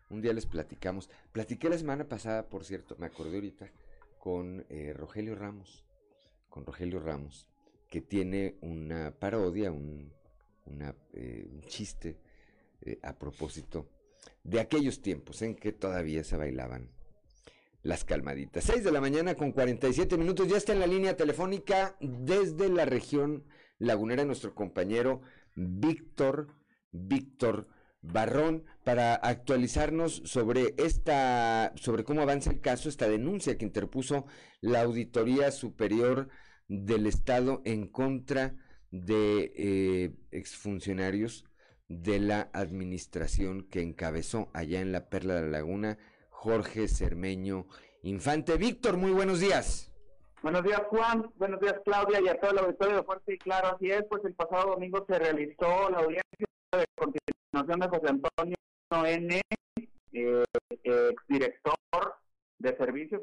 un día les platicamos. Platiqué la semana pasada, por cierto, me acordé ahorita, con eh, Rogelio Ramos. Con Rogelio Ramos, que tiene una parodia, un, eh, un chiste eh, a propósito de aquellos tiempos en que todavía se bailaban las calmaditas. 6 de la mañana con 47 minutos. Ya está en la línea telefónica desde la región lagunera nuestro compañero Víctor, Víctor Barrón, para actualizarnos sobre esta, sobre cómo avanza el caso, esta denuncia que interpuso la Auditoría Superior del Estado en contra de eh, exfuncionarios de la administración que encabezó allá en la Perla de la Laguna Jorge Cermeño Infante. Víctor, muy buenos días. Buenos días, Juan. Buenos días, Claudia, y a todo el auditorio de Fuerte y Claro. Así es, pues el pasado domingo se realizó la audiencia de continuación de José Antonio N., eh, exdirector de servicios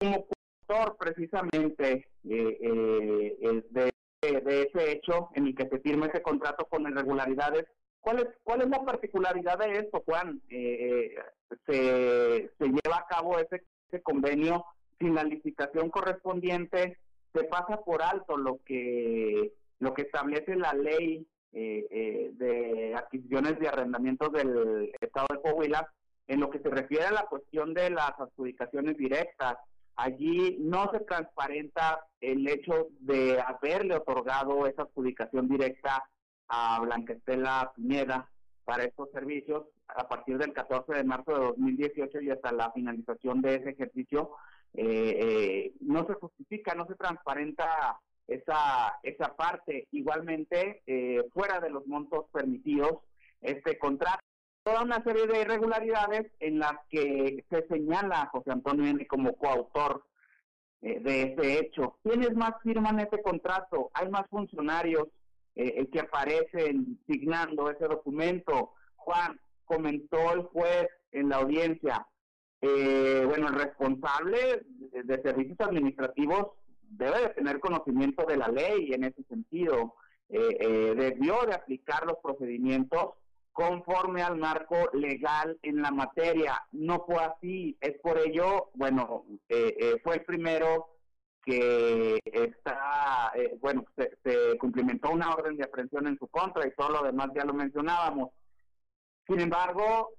como autor precisamente eh, eh, de, de, ese hecho en el que se firma ese contrato con irregularidades, ¿cuál es, cuál es la particularidad de esto, Juan? Eh, se, se lleva a cabo ese, ese convenio sin la licitación correspondiente, se pasa por alto lo que, lo que establece la ley de adquisiciones y arrendamientos del Estado de Coahuila en lo que se refiere a la cuestión de las adjudicaciones directas Allí no se transparenta el hecho de haberle otorgado esa adjudicación directa a Blanquestela Pineda para estos servicios a partir del 14 de marzo de 2018 y hasta la finalización de ese ejercicio. Eh, eh, no se justifica, no se transparenta esa, esa parte. Igualmente, eh, fuera de los montos permitidos, este contrato toda una serie de irregularidades en las que se señala a José Antonio N como coautor eh, de ese hecho. ¿Quiénes más firman ese contrato? Hay más funcionarios eh, que aparecen signando ese documento. Juan, comentó el juez en la audiencia, eh, bueno, el responsable de, servicios administrativos debe de tener conocimiento de la ley en ese sentido. debió de aplicar los procedimientos conforme al marco legal en la materia. No fue así. Es por ello, bueno, eh, eh, fue el primero que está, eh, bueno, se, se, cumplimentó una orden de aprehensión en su contra y todo lo demás ya lo mencionábamos. Sin embargo,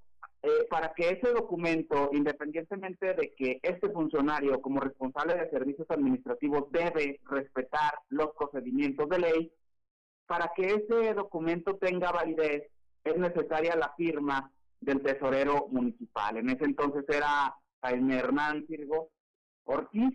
para que ese documento, independientemente de que este funcionario como responsable de servicios administrativos debe respetar los procedimientos de ley, para que ese documento tenga validez, es necesaria la firma del tesorero municipal. En ese entonces era Jaime Hernán Cirgo Ortiz,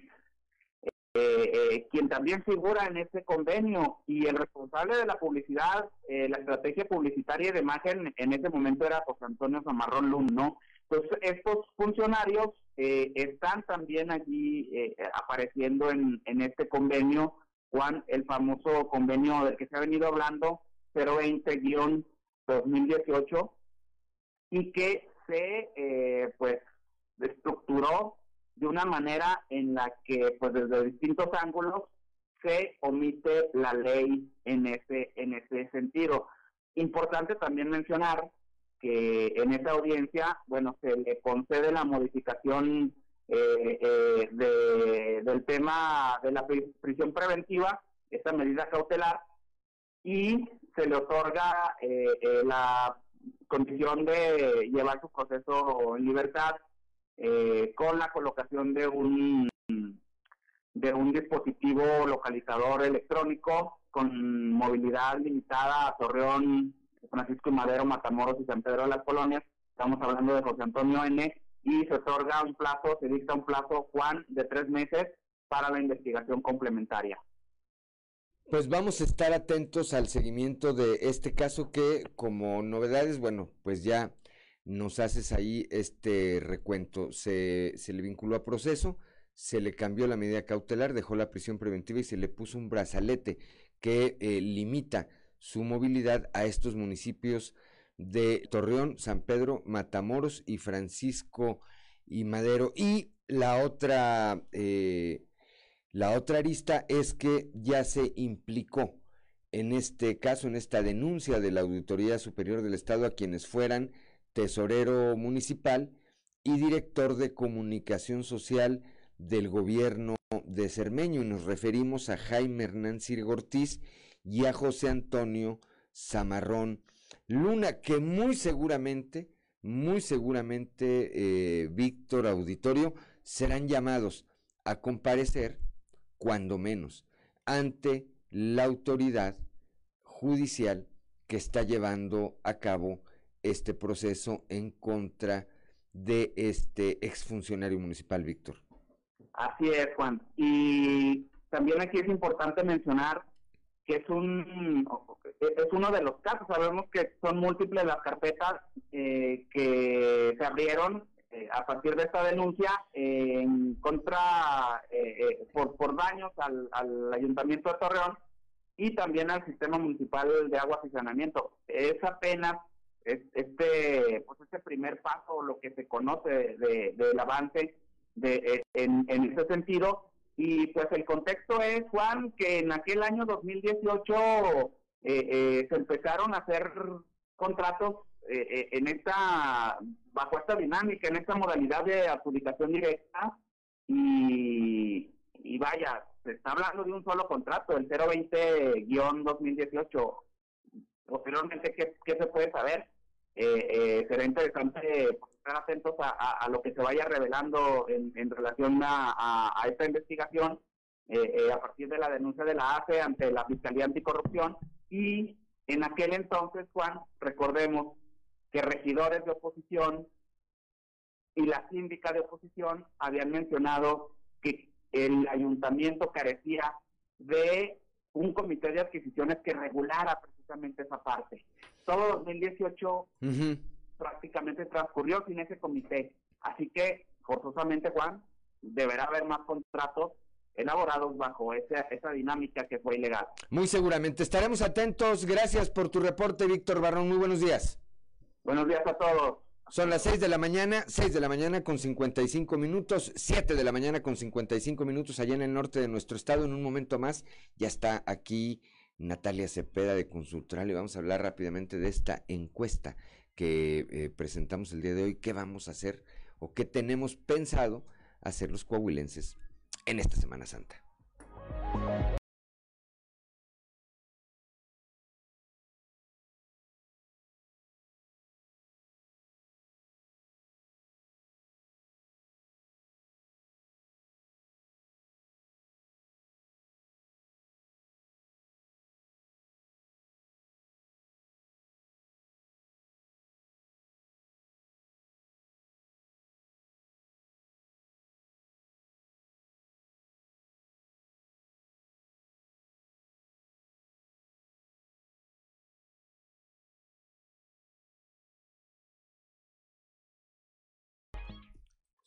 eh, eh, quien también figura en ese convenio y el responsable de la publicidad, eh, la estrategia publicitaria de imagen en ese momento era José Antonio Zamarrón Lund, ¿no? Entonces, estos funcionarios están también allí apareciendo en, en este convenio, Juan, el famoso convenio del que se ha venido hablando, 020- 2018 y que se eh, pues estructuró de una manera en la que pues desde distintos ángulos se omite la ley en ese en ese sentido. Importante también mencionar que en esa audiencia bueno se le concede la modificación eh, eh, de, del tema de la prisión preventiva esta medida cautelar y se le otorga eh, eh, la condición de llevar su proceso en libertad eh, con la colocación de un de un dispositivo localizador electrónico con movilidad limitada a Torreón, Francisco y Madero, Matamoros y San Pedro de las Colonias. Estamos hablando de José Antonio N. Y se otorga un plazo, se dicta un plazo, Juan, de tres meses para la investigación complementaria. Pues vamos a estar atentos al seguimiento de este caso que como novedades, bueno, pues ya nos haces ahí este recuento. Se, se le vinculó a proceso, se le cambió la medida cautelar, dejó la prisión preventiva y se le puso un brazalete que eh, limita su movilidad a estos municipios de Torreón, San Pedro, Matamoros y Francisco y Madero. Y la otra eh, la otra arista es que ya se implicó en este caso, en esta denuncia de la Auditoría Superior del Estado a quienes fueran tesorero municipal y director de comunicación social del gobierno de Cermeño. Y nos referimos a Jaime Hernán Ortiz y a José Antonio Zamarrón Luna, que muy seguramente, muy seguramente, eh, Víctor Auditorio, serán llamados a comparecer cuando menos, ante la autoridad judicial que está llevando a cabo este proceso en contra de este exfuncionario municipal, Víctor. Así es, Juan. Y también aquí es importante mencionar que es un es uno de los casos. Sabemos que son múltiples las carpetas eh, que se abrieron eh, a partir de esta denuncia en contra eh, eh, por, por daños al, al, ayuntamiento de Torreón y también al sistema municipal de agua y saneamiento. Es apenas este pues este primer paso, lo que se conoce de, del avance de, eh, en, en ese sentido. Y pues el contexto es, Juan, que en aquel año 2018 eh, eh, se empezaron a hacer contratos eh, eh, en esta, bajo esta dinámica, en esta modalidad de adjudicación directa. Y, vaya, se está hablando de un solo contrato, el 020-2018. Posteriormente, ¿qué, ¿qué se puede saber? Eh, eh, será interesante estar atentos a, a, lo que se vaya revelando en, en relación a, a, esta investigación eh, eh, a partir de la denuncia de la AFE ante la Fiscalía Anticorrupción y en aquel entonces, Juan, recordemos que regidores de oposición y la síndica de oposición habían mencionado que el ayuntamiento carecía de un comité de adquisiciones que regulara precisamente esa parte. Todo 2018 uh -huh. prácticamente transcurrió sin ese comité. Así que, forzosamente, Juan, deberá haber más contratos elaborados bajo esa, esa dinámica que fue ilegal. Muy seguramente. Estaremos atentos. Gracias por tu reporte, Víctor Barrón. Muy buenos días. Buenos días a todos. Son las 6 de la mañana, 6 de la mañana con 55 minutos, 7 de la mañana con 55 minutos allá en el norte de nuestro estado. En un momento más ya está aquí Natalia Cepeda de Consultoral y vamos a hablar rápidamente de esta encuesta que eh, presentamos el día de hoy. ¿Qué vamos a hacer o qué tenemos pensado hacer los coahuilenses en esta Semana Santa?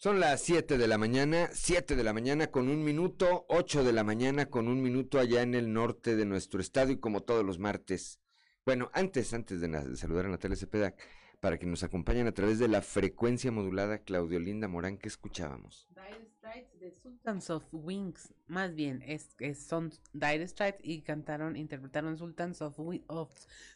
Son las 7 de la mañana, 7 de la mañana con un minuto, 8 de la mañana con un minuto allá en el norte de nuestro estado y como todos los martes. Bueno, antes, antes de, saludar a Natalia Cepeda, para que nos acompañen a través de la frecuencia modulada, Claudio Linda Morán, que escuchábamos? Dire Straits de Sultans of Wings, más bien, es, es son Dire Straits y cantaron, interpretaron Sultans of, of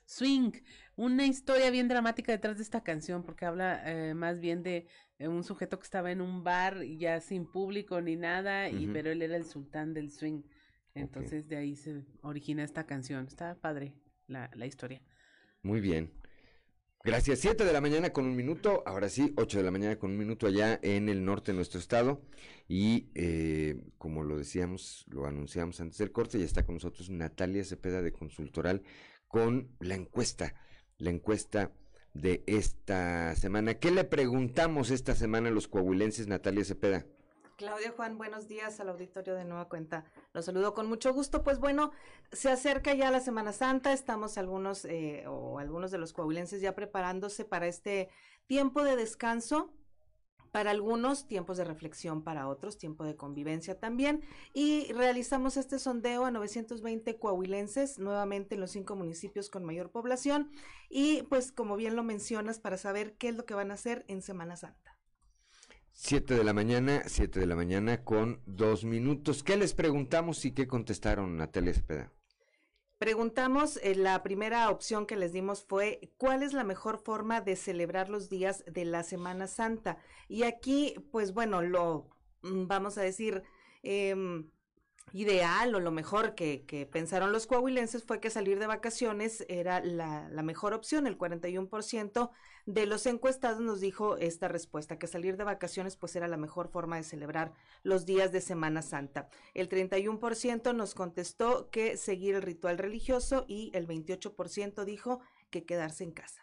Swing, una historia bien dramática detrás de esta canción, porque habla eh, más bien de un sujeto que estaba en un bar ya sin público ni nada, uh -huh. y pero él era el sultán del swing. Entonces okay. de ahí se origina esta canción. Está padre la, la historia. Muy bien. Gracias. Siete de la mañana con un minuto. Ahora sí, ocho de la mañana con un minuto allá en el norte de nuestro estado. Y eh, como lo decíamos, lo anunciamos antes del corte, ya está con nosotros Natalia Cepeda de Consultoral con la encuesta. La encuesta de esta semana. ¿Qué le preguntamos esta semana a los coahuilenses, Natalia Cepeda? Claudia Juan, buenos días al auditorio de Nueva Cuenta. Los saludo con mucho gusto. Pues bueno, se acerca ya la Semana Santa, estamos algunos eh, o algunos de los coahuilenses ya preparándose para este tiempo de descanso para algunos, tiempos de reflexión para otros, tiempo de convivencia también. Y realizamos este sondeo a 920 coahuilenses, nuevamente en los cinco municipios con mayor población. Y pues como bien lo mencionas, para saber qué es lo que van a hacer en Semana Santa. Siete de la mañana, siete de la mañana con dos minutos. ¿Qué les preguntamos y qué contestaron, Natalia Espeda? Preguntamos, eh, la primera opción que les dimos fue, ¿cuál es la mejor forma de celebrar los días de la Semana Santa? Y aquí, pues bueno, lo vamos a decir, eh, ideal o lo mejor que, pensaron los coahuilenses fue que salir de vacaciones era la, la mejor opción. El 41% de los encuestados nos dijo esta respuesta, que salir de vacaciones pues era la mejor forma de celebrar los días de Semana Santa. El 31% nos contestó que seguir el ritual religioso y el 28% dijo que quedarse en casa.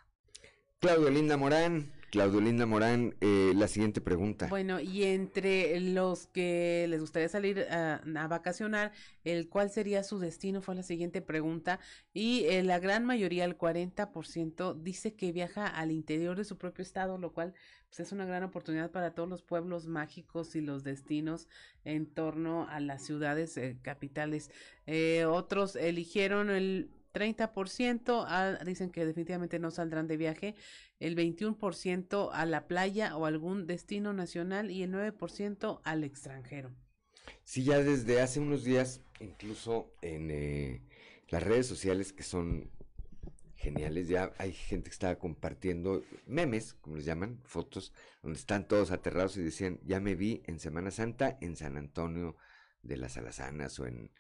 Claudio Linda Morán, Claudio Linda Morán, eh, la siguiente pregunta. Bueno, y entre los que les gustaría salir a, vacacionar, el cuál sería su destino fue la siguiente pregunta. Y eh, la gran mayoría, el 40%, dice que viaja al interior de su propio estado, lo cual pues, es una gran oportunidad para todos los pueblos mágicos y los destinos en torno a las ciudades eh, capitales. otros eligieron el 30% a- dicen que definitivamente no saldrán de viaje, el 21% a la playa o algún destino nacional y el 9% al extranjero. Sí, ya desde hace unos días, incluso en eh, las redes sociales que son geniales, ya hay gente que estaba compartiendo memes, como les llaman, fotos, donde están todos aterrados y decían, ya me vi en Semana Santa en San Antonio de las Alazanas o en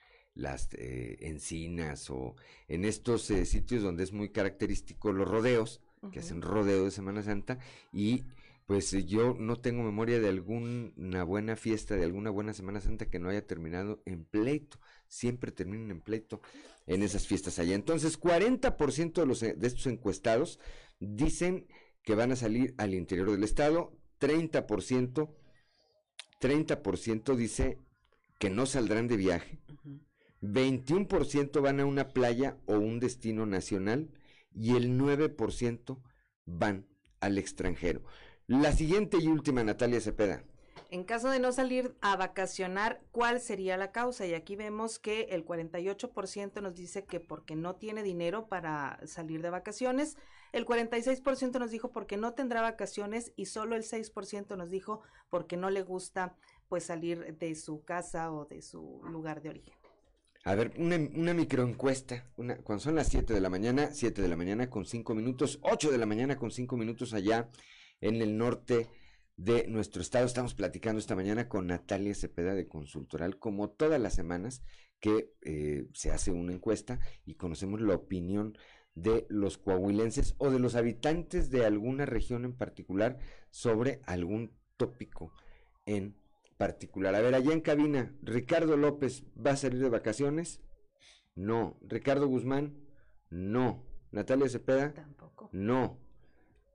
las eh, encinas o en estos eh, sitios donde es muy característico los rodeos, que hacen rodeo de Semana Santa y pues eh, yo no tengo memoria de alguna buena fiesta, de alguna buena Semana Santa que no haya terminado en pleito. Siempre terminan en pleito en esas fiestas allá. Entonces, 40% de, los, eh, de estos encuestados dicen que van a salir al interior del estado, 30%, 30% dice que no saldrán de viaje, 21% van a una playa o un destino nacional y el 9% van al extranjero. La siguiente y última, Natalia Cepeda. En caso de no salir a vacacionar, ¿cuál sería la causa? Y aquí vemos que el 48% nos dice que porque no tiene dinero para salir de vacaciones, el 46% nos dijo porque no tendrá vacaciones y solo el 6% nos dijo porque no le gusta pues salir de su casa o de su lugar de origen. A ver, una, una microencuesta. Una, cuando son las 7 de la mañana, 7 de la mañana con 5 minutos, 8 de la mañana con 5 minutos allá en el norte de nuestro estado. Estamos platicando esta mañana con Natalia Cepeda de Consultoral, como todas las semanas que eh, se hace una encuesta y conocemos la opinión de los coahuilenses o de los habitantes de alguna región en particular sobre algún tópico en particular. A ver, allá en cabina, Ricardo López, ¿va a salir de vacaciones? No. Ricardo Guzmán, no. Natalia Cepeda, tampoco. No.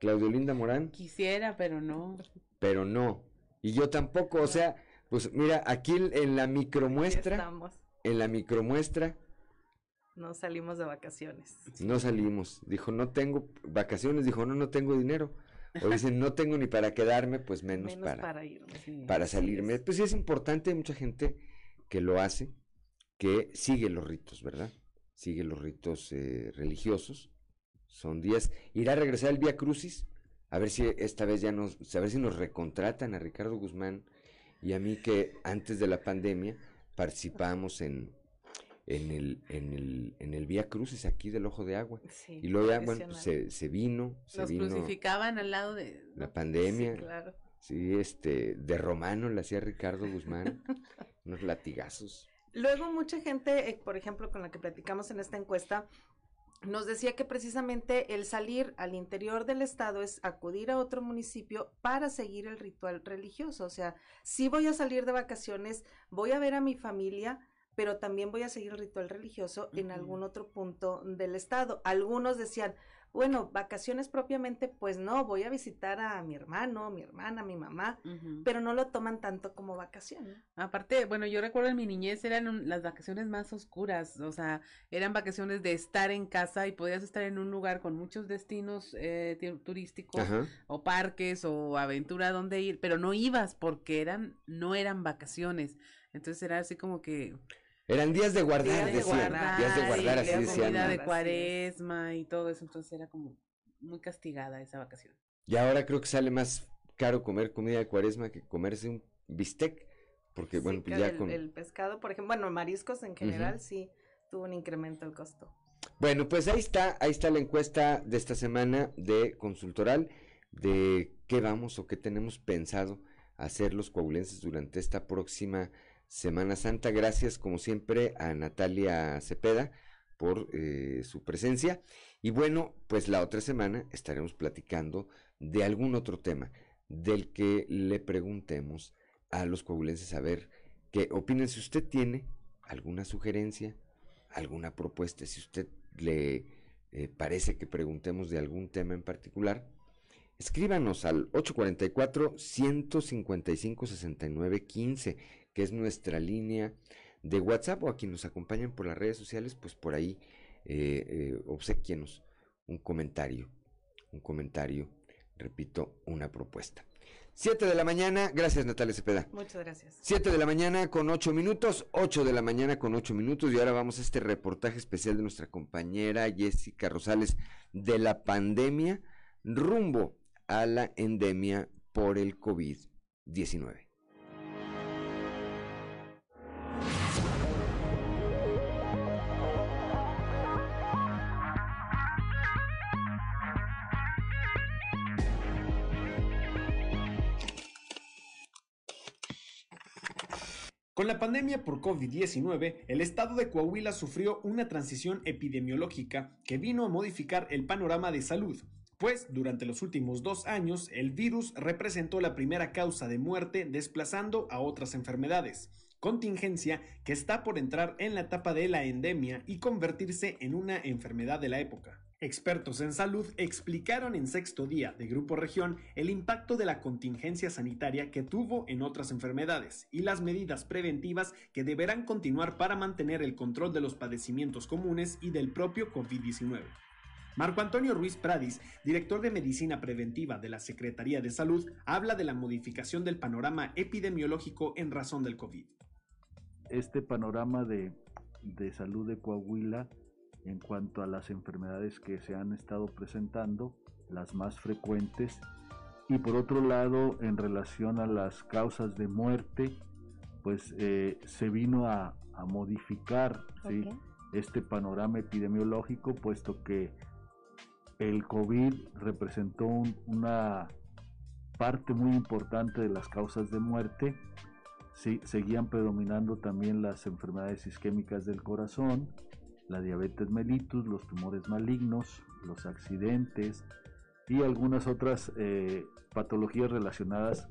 Claudio Linda Morán, Quisiera, pero no. pero no. Y yo tampoco, o sea, pues mira, aquí en- la micromuestra, Estamos, en la micromuestra, no salimos de vacaciones. no salimos. Dijo, no tengo vacaciones, dijo, no, no tengo dinero. O dicen, no tengo ni para quedarme, pues menos, Menos para, para irme. Sí, para salirme. es. Pues sí es importante, hay mucha gente que lo hace, que sigue los ritos, ¿verdad? Sigue los ritos eh, religiosos. Son días. Irá a regresar el Vía Crucis. A ver si esta vez ya nos, a ver si nos recontratan a Ricardo Guzmán y a mí que antes de la pandemia participábamos en, en el, en el, en el Vía Crucis aquí del Ojo de Agua. Sí, y luego ya, bueno, pues, se, se vino, se Nos vino crucificaban al lado de... la pandemia. Sí, claro. Sí, este, de romano le hacía Ricardo Guzmán, unos latigazos. Luego mucha gente, eh, por ejemplo, con la que platicamos en esta encuesta, nos decía que precisamente el salir al interior del estado es acudir a otro municipio para seguir el ritual religioso. O sea, sí voy a salir de vacaciones, voy a ver a mi familia, pero también voy a seguir el ritual religioso en algún otro punto del estado. Algunos decían, bueno, vacaciones propiamente, pues no, voy a visitar a mi hermano, mi hermana, mi mamá, pero no lo toman tanto como vacaciones. Aparte, bueno, yo recuerdo en mi niñez eran un- las vacaciones más oscuras, o sea, eran vacaciones de estar en casa y podías estar en un lugar con muchos destinos eh, ti- turísticos Ajá. o parques o aventura donde ir, pero no ibas porque eran no eran vacaciones. Entonces era así como que Eran días de guardar, días de decían. guardar, días de guardar, así decían. comida de cuaresma y todo eso, entonces era como muy castigada esa vacación. Y ahora creo que sale más caro comer comida de cuaresma que comerse un bistec, porque bueno, pues ya el, con... el pescado, por ejemplo, bueno, mariscos en general sí tuvo un incremento el costo. Bueno, pues ahí está, ahí está la encuesta de esta semana de consultoral de qué vamos o qué tenemos pensado hacer los coahuilenses durante esta próxima Semana Santa. Gracias, como siempre, a Natalia Cepeda por eh, su presencia. Y bueno, pues la otra semana estaremos platicando de algún otro tema del que le preguntemos a los coahuilenses a ver qué opinan. Si usted tiene alguna sugerencia, alguna propuesta, si usted le eh, parece que preguntemos de algún tema en particular, escríbanos al 844-155-6915, que es nuestra línea de WhatsApp, o a quienes nos acompañan por las redes sociales, pues por ahí eh, eh, obsequienos un comentario, un comentario repito, una propuesta. 7 de la mañana, gracias Natalia Cepeda. Muchas gracias. 7 de la mañana con 8 minutos, 8 de la mañana con 8 minutos y ahora vamos a este reportaje especial de nuestra compañera Jessica Rosales de la pandemia rumbo a la endemia por el COVID-19. Con la pandemia por COVID-19, el estado de Coahuila sufrió una transición epidemiológica que vino a modificar el panorama de salud, pues durante los últimos dos años el virus representó la primera causa de muerte desplazando a otras enfermedades, contingencia que está por entrar en la etapa de la endemia y convertirse en una enfermedad de la época. Expertos en salud explicaron en sexto día de Grupo Región el impacto de la contingencia sanitaria que tuvo en otras enfermedades y las medidas preventivas que deberán continuar para mantener el control de los padecimientos comunes y del propio COVID-19. Marco Antonio Ruiz Pradis, director de Medicina Preventiva de la Secretaría de Salud, habla de la modificación del panorama epidemiológico en razón del COVID. Este panorama de, de salud de Coahuila en cuanto a las enfermedades que se han estado presentando, las más frecuentes, y por otro lado, en relación a las causas de muerte, pues eh, se vino a, a modificar ¿sí? este panorama epidemiológico, puesto que el COVID representó un, una parte muy importante de las causas de muerte. Sí, seguían predominando también las enfermedades isquémicas del corazón, la diabetes mellitus, los tumores malignos, los accidentes y algunas otras eh, patologías relacionadas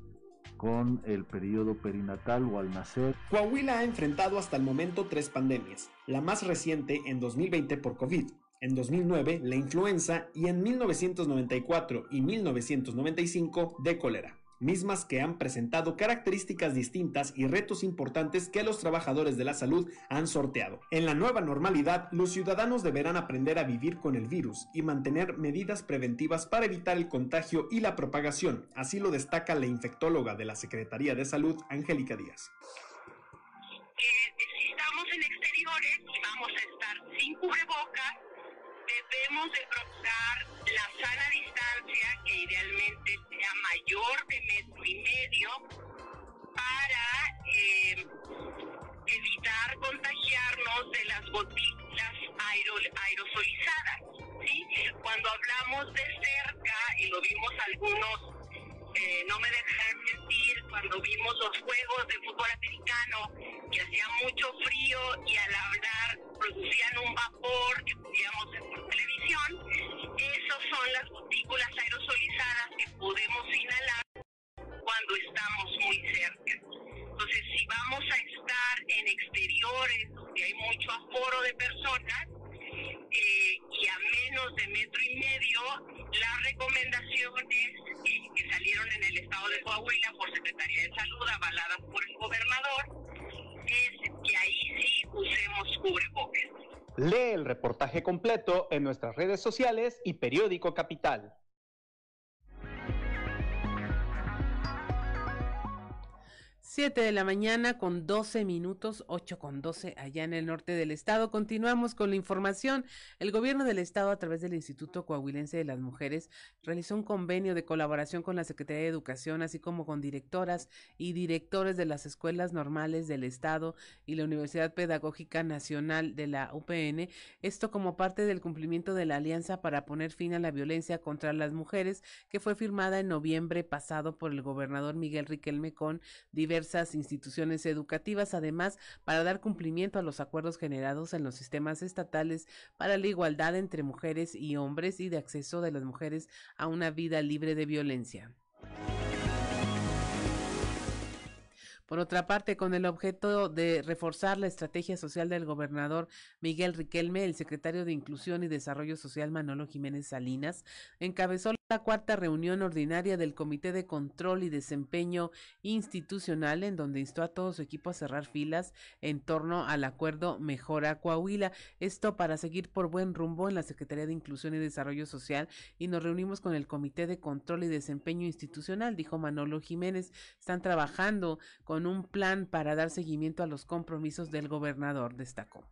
con el periodo perinatal o al nacer. Coahuila ha enfrentado hasta el momento tres pandemias, la más reciente en 2020 por COVID, en 2009 la influenza y en 1994 y 1995 de cólera mismas que han presentado características distintas y retos importantes que los trabajadores de la salud han sorteado. En la nueva normalidad, los ciudadanos deberán aprender a vivir con el virus y mantener medidas preventivas para evitar el contagio y la propagación, así lo destaca la infectóloga de la Secretaría de Salud, Angélica Díaz. si estamos en exteriores vamos a estar sin cubrebocas, debemos de procurar la sana distancia que idealmente sea mayor de metro y medio para eh, evitar contagiarnos de las gotículas aero, aerosolizadas. ¿sí? Cuando hablamos de cerca, y lo vimos algunos eh, no me dejan mentir, cuando vimos los juegos de fútbol americano, que hacía mucho frío y al hablar producían un vapor que podíamos ver por televisión, esas son las gotículas aerosolizadas que podemos inhalar cuando estamos muy cerca. Entonces, si vamos a estar en exteriores donde hay mucho aforo de personas, eh, y a menos de metro y medio, las recomendaciones eh, que salieron en el estado de Coahuila por Secretaría de Salud, avaladas por el gobernador, es que ahí sí usemos cubrebocas. Lee el reportaje completo en nuestras redes sociales y periódico Capital. 7 de la mañana con 12 minutos, 8 con 12 allá en el norte del estado. Continuamos con la información. El gobierno del estado a través del Instituto Coahuilense de las Mujeres realizó un convenio de colaboración con la Secretaría de Educación, así como con directoras y directores de las escuelas normales del estado y la Universidad Pedagógica Nacional de la UPN. Esto como parte del cumplimiento de la alianza para poner fin a la violencia contra las mujeres que fue firmada en noviembre pasado por el gobernador Miguel Riquelme con diversas instituciones educativas, además para dar cumplimiento a los acuerdos generados en los sistemas estatales para la igualdad entre mujeres y hombres y de acceso de las mujeres a una vida libre de violencia. Por otra parte, con el objeto de reforzar la estrategia social del gobernador Miguel Riquelme, el secretario de Inclusión y Desarrollo Social Manolo Jiménez Salinas encabezó la cuarta reunión ordinaria del Comité de Control y Desempeño Institucional, en donde instó a todo su equipo a cerrar filas en torno al acuerdo Mejora Coahuila. Esto para seguir por buen rumbo en la Secretaría de Inclusión y Desarrollo Social. Y nos reunimos con el Comité de Control y Desempeño Institucional, dijo Manolo Jiménez. Están trabajando con un plan para dar seguimiento a los compromisos del gobernador, destacó.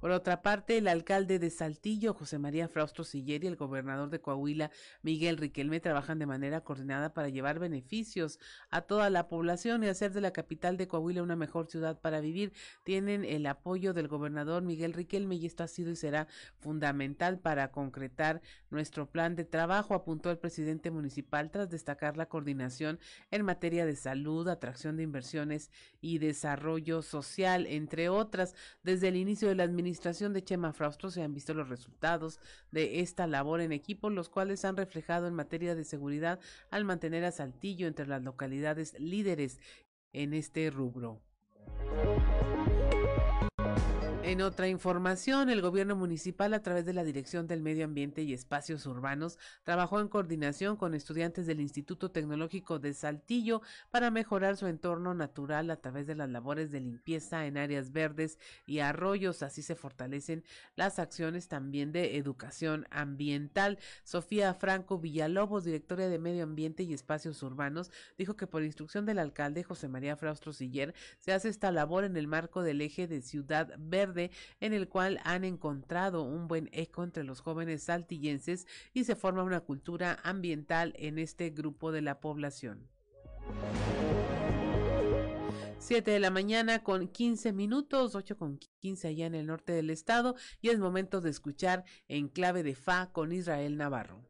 Por otra parte, el alcalde de Saltillo, José María Fraustro Siller, y el gobernador de Coahuila, Miguel Riquelme, trabajan de manera coordinada para llevar beneficios a toda la población y hacer de la capital de Coahuila una mejor ciudad para vivir. Tienen el apoyo del gobernador Miguel Riquelme y esto ha sido y será fundamental para concretar nuestro plan de trabajo, apuntó el presidente municipal tras destacar la coordinación en materia de salud, atracción de inversiones y desarrollo social, entre otras. Desde el inicio de la administración, administración de Chema Fraustro se han visto los resultados de esta labor en equipo, los cuales han reflejado en materia de seguridad al mantener a Saltillo entre las localidades líderes en este rubro. En otra información, el gobierno municipal a través de la Dirección del Medio Ambiente y Espacios Urbanos trabajó en coordinación con estudiantes del Instituto Tecnológico de Saltillo para mejorar su entorno natural a través de las labores de limpieza en áreas verdes y arroyos. Así se fortalecen las acciones también de educación ambiental. Sofía Franco Villalobos, directora de Medio Ambiente y Espacios Urbanos, dijo que por instrucción del alcalde José María Fraustro Siller se hace esta labor en el marco del eje de Ciudad Verde en el cual han encontrado un buen eco entre los jóvenes saltillenses y se forma una cultura ambiental en este grupo de la población. 7 de la mañana con 15 minutos, 8 con 15 allá en el norte del estado y es momento de escuchar en clave de Fa con Israel Navarro.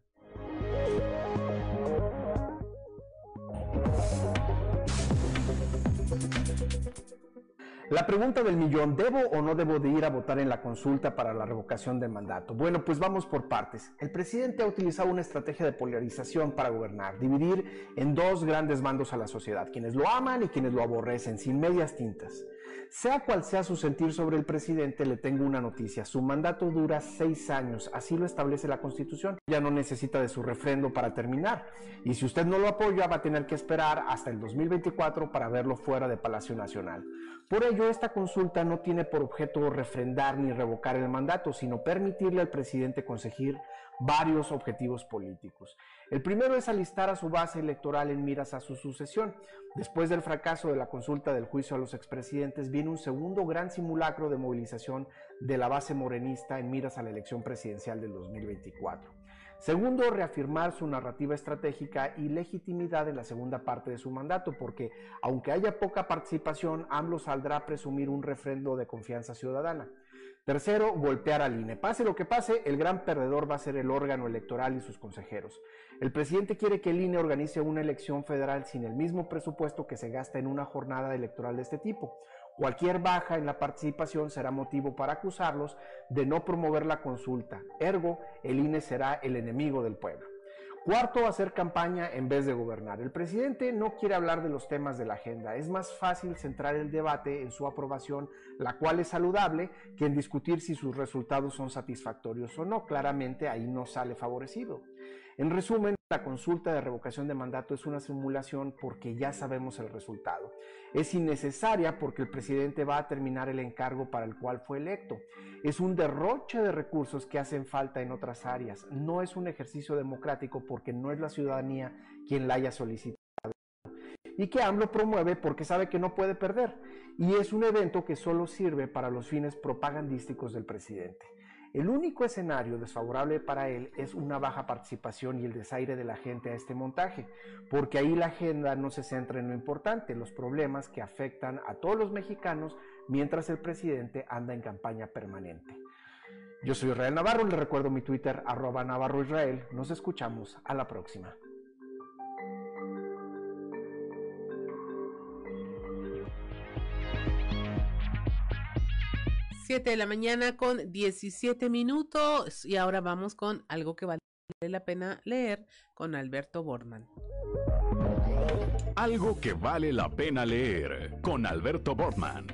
La pregunta del millón, ¿debo o no debo de ir a votar en la consulta para la revocación del mandato? Bueno, pues vamos por partes. El presidente ha utilizado una estrategia de polarización para gobernar, dividir en dos grandes bandos a la sociedad, quienes lo aman y quienes lo aborrecen, sin medias tintas. Sea cual sea su sentir sobre el presidente, le tengo una noticia. Su mandato dura seis años, así lo establece la Constitución. Ya no necesita de su refrendo para terminar. Y si usted no lo apoya, va a tener que esperar hasta el 2024 para verlo fuera de Palacio Nacional. Por ello, esta consulta no tiene por objeto refrendar ni revocar el mandato, sino permitirle al presidente conseguir varios objetivos políticos. El primero es alistar a su base electoral en miras a su sucesión. Después del fracaso de la consulta del juicio a los expresidentes, viene un segundo gran simulacro de movilización de la base morenista en miras a la elección presidencial del 2024. Segundo, reafirmar su narrativa estratégica y legitimidad en la segunda parte de su mandato, porque aunque haya poca participación, AMLO saldrá a presumir un refrendo de confianza ciudadana. Tercero, golpear al INE. Pase lo que pase, el gran perdedor va a ser el órgano electoral y sus consejeros. El presidente quiere que el INE organice una elección federal sin el mismo presupuesto que se gasta en una jornada electoral de este tipo. Cualquier baja en la participación será motivo para acusarlos de no promover la consulta. Ergo, el INE será el enemigo del pueblo. Cuarto, hacer campaña en vez de gobernar. El presidente no quiere hablar de los temas de la agenda. Es más fácil centrar el debate en su aprobación, la cual es saludable, que en discutir si sus resultados son satisfactorios o no. Claramente ahí no sale favorecido. En resumen, la consulta de revocación de mandato es una simulación porque ya sabemos el resultado. Es innecesaria porque el presidente va a terminar el encargo para el cual fue electo. Es un derroche de recursos que hacen falta en otras áreas. No es un ejercicio democrático porque no es la ciudadanía quien la haya solicitado. Y que AMLO promueve porque sabe que no puede perder. Y es un evento que solo sirve para los fines propagandísticos del presidente. El único escenario desfavorable para él es una baja participación y el desaire de la gente a este montaje, porque ahí la agenda no se centra en lo importante, los problemas que afectan a todos los mexicanos mientras el presidente anda en campaña permanente. Yo soy Israel Navarro, le recuerdo mi Twitter arroba Navarro Israel, nos escuchamos a la próxima. 7 de la mañana con 17 minutos y ahora vamos con algo que vale la pena leer con Alberto Borman. Algo que vale la pena leer con Alberto Borman.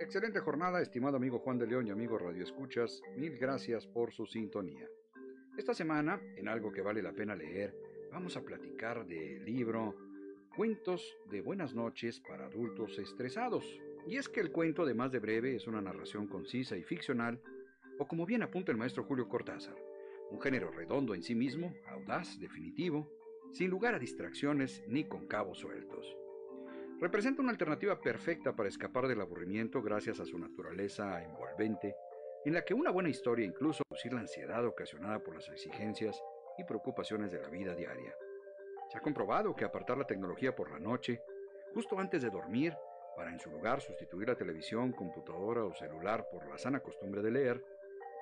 Excelente jornada, estimado amigo Juan de León y amigo Radio Escuchas. Mil gracias por su sintonía. Esta semana, en algo que vale la pena leer, vamos a platicar del libro Cuentos de Buenas noches para adultos estresados. Y es que el cuento, además de breve, es una narración concisa y ficcional, o como bien apunta el maestro Julio Cortázar, un género redondo en sí mismo, audaz, definitivo, sin lugar a distracciones ni con cabos sueltos. Representa una alternativa perfecta para escapar del aburrimiento gracias a su naturaleza envolvente, en la que una buena historia incluso reducir la ansiedad ocasionada por las exigencias y preocupaciones de la vida diaria. Se ha comprobado que apartar la tecnología por la noche, justo antes de dormir, para en su lugar sustituir la televisión, computadora o celular por la sana costumbre de leer,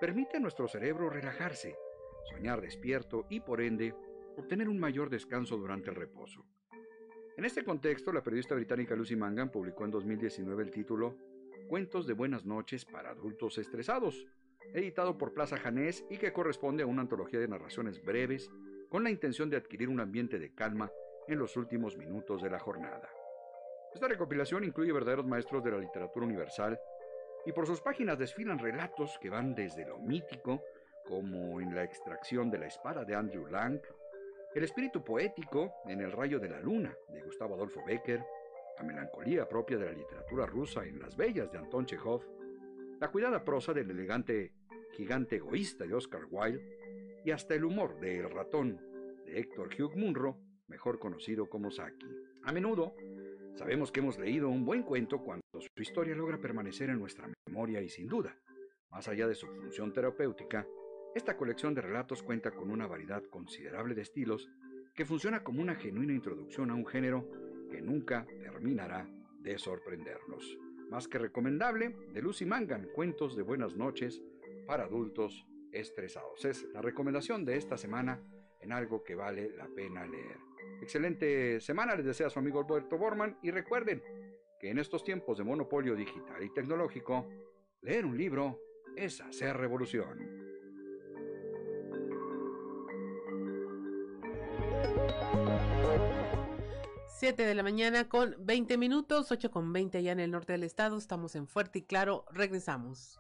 permite a nuestro cerebro relajarse, soñar despierto y por ende obtener un mayor descanso durante el reposo. En este contexto, la periodista británica Lucy Mangan publicó en 2019 el título Cuentos de Buenas noches para adultos estresados, editado por Plaza Janés y que corresponde a una antología de narraciones breves con la intención de adquirir un ambiente de calma en los últimos minutos de la jornada. Esta recopilación incluye verdaderos maestros de la literatura universal y por sus páginas desfilan relatos que van desde lo mítico, como en la extracción de la espada de Andrew Lang, el espíritu poético en El rayo de la luna de Gustavo Adolfo Becker, la melancolía propia de la literatura rusa en Las Bellas de Anton Chekhov, la cuidada prosa del elegante gigante egoísta de Oscar Wilde y hasta el humor de El ratón de Héctor Hugh Munro, mejor conocido como Saki. A menudo sabemos que hemos leído un buen cuento cuando su historia logra permanecer en nuestra memoria y sin duda, más allá de su función terapéutica, esta colección de relatos cuenta con una variedad considerable de estilos que funciona como una genuina introducción a un género que nunca terminará de sorprendernos. Más que recomendable, de Lucy Mangan, Cuentos de Buenas noches para adultos estresados. Es la recomendación de esta semana en algo que vale la pena leer. Excelente semana les desea su amigo Alberto Borman y recuerden que en estos tiempos de monopolio digital y tecnológico, leer un libro es hacer revolución. 7 de la mañana con 20 minutos, 8 con 20 ya en el norte del estado. Estamos en Fuerte y Claro. Regresamos.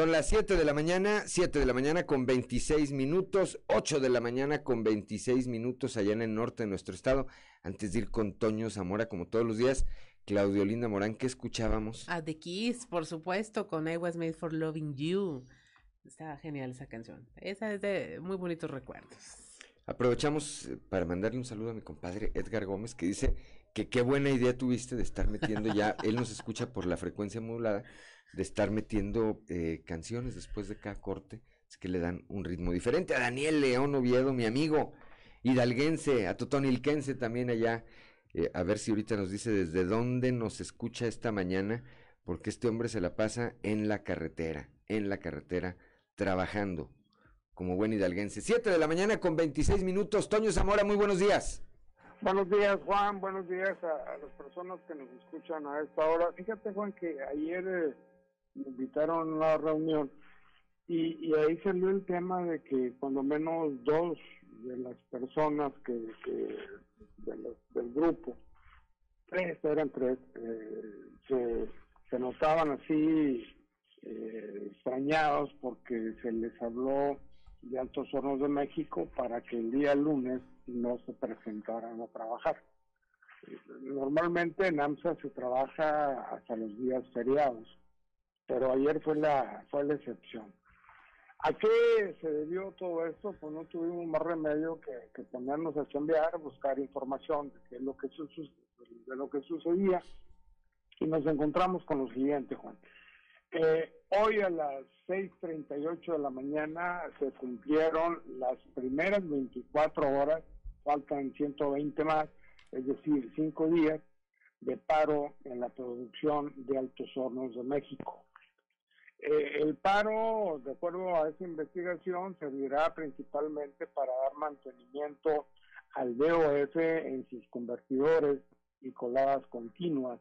Son las 7 de la mañana, 7 de la mañana con 26 minutos, 8 de la mañana con 26 minutos allá en el norte de nuestro estado. Antes de ir con Toño Zamora, como todos los días, Claudio Linda Morán, ¿qué escuchábamos? A The Kiss, por supuesto, con I Was Made for Loving You. Está genial esa canción. Esa es de muy bonitos recuerdos. Aprovechamos eh, para mandarle un saludo a mi compadre Edgar Gómez, que dice que qué buena idea tuviste de estar metiendo ya, él nos escucha por la frecuencia modulada de estar metiendo eh, canciones después de cada corte, es que le dan un ritmo diferente. A Daniel León Oviedo, mi amigo, hidalguense, a Totonilquense también allá, eh, a ver si ahorita nos dice desde dónde nos escucha esta mañana, porque este hombre se la pasa en la carretera, en la carretera, trabajando como buen hidalguense. Siete de la mañana con 26 minutos. Toño Zamora, muy buenos días. Buenos días, Juan. Buenos días a, las personas que nos escuchan a esta hora. Fíjate, Juan, que ayer eh, me invitaron a una reunión y, y ahí salió el tema de que cuando menos dos de las personas que, del grupo, tres, eran tres, se, se notaban así extrañados porque se les habló de Altos Hornos de México para que el día lunes no se presentaran a trabajar. Normalmente en AMSA se trabaja hasta los días feriados, pero ayer fue la, fue la excepción. ¿A qué se debió todo esto? Pues no tuvimos más remedio que, ponernos a cambiar, buscar información de, qué lo que de lo que sucedía y nos encontramos con lo siguiente, Juan. Eh, hoy a las 6.38 de la mañana se cumplieron las primeras 24 horas, faltan 120 más, es decir, cinco días de paro en la producción de Altos Hornos de México. Eh, el paro, de acuerdo a esa investigación, servirá principalmente para dar mantenimiento al DOF en sus convertidores y coladas continuas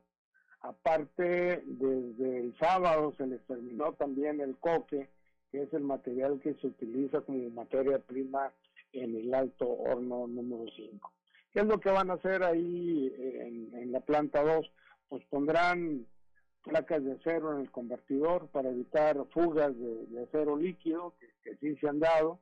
Aparte, desde el sábado se les terminó también el coque, que es el material que se utiliza como materia prima en el alto horno número 5. ¿Qué es lo que van a hacer ahí en, la planta 2? Pues pondrán placas de acero en el convertidor para evitar fugas de, acero líquido, que, sí se han dado,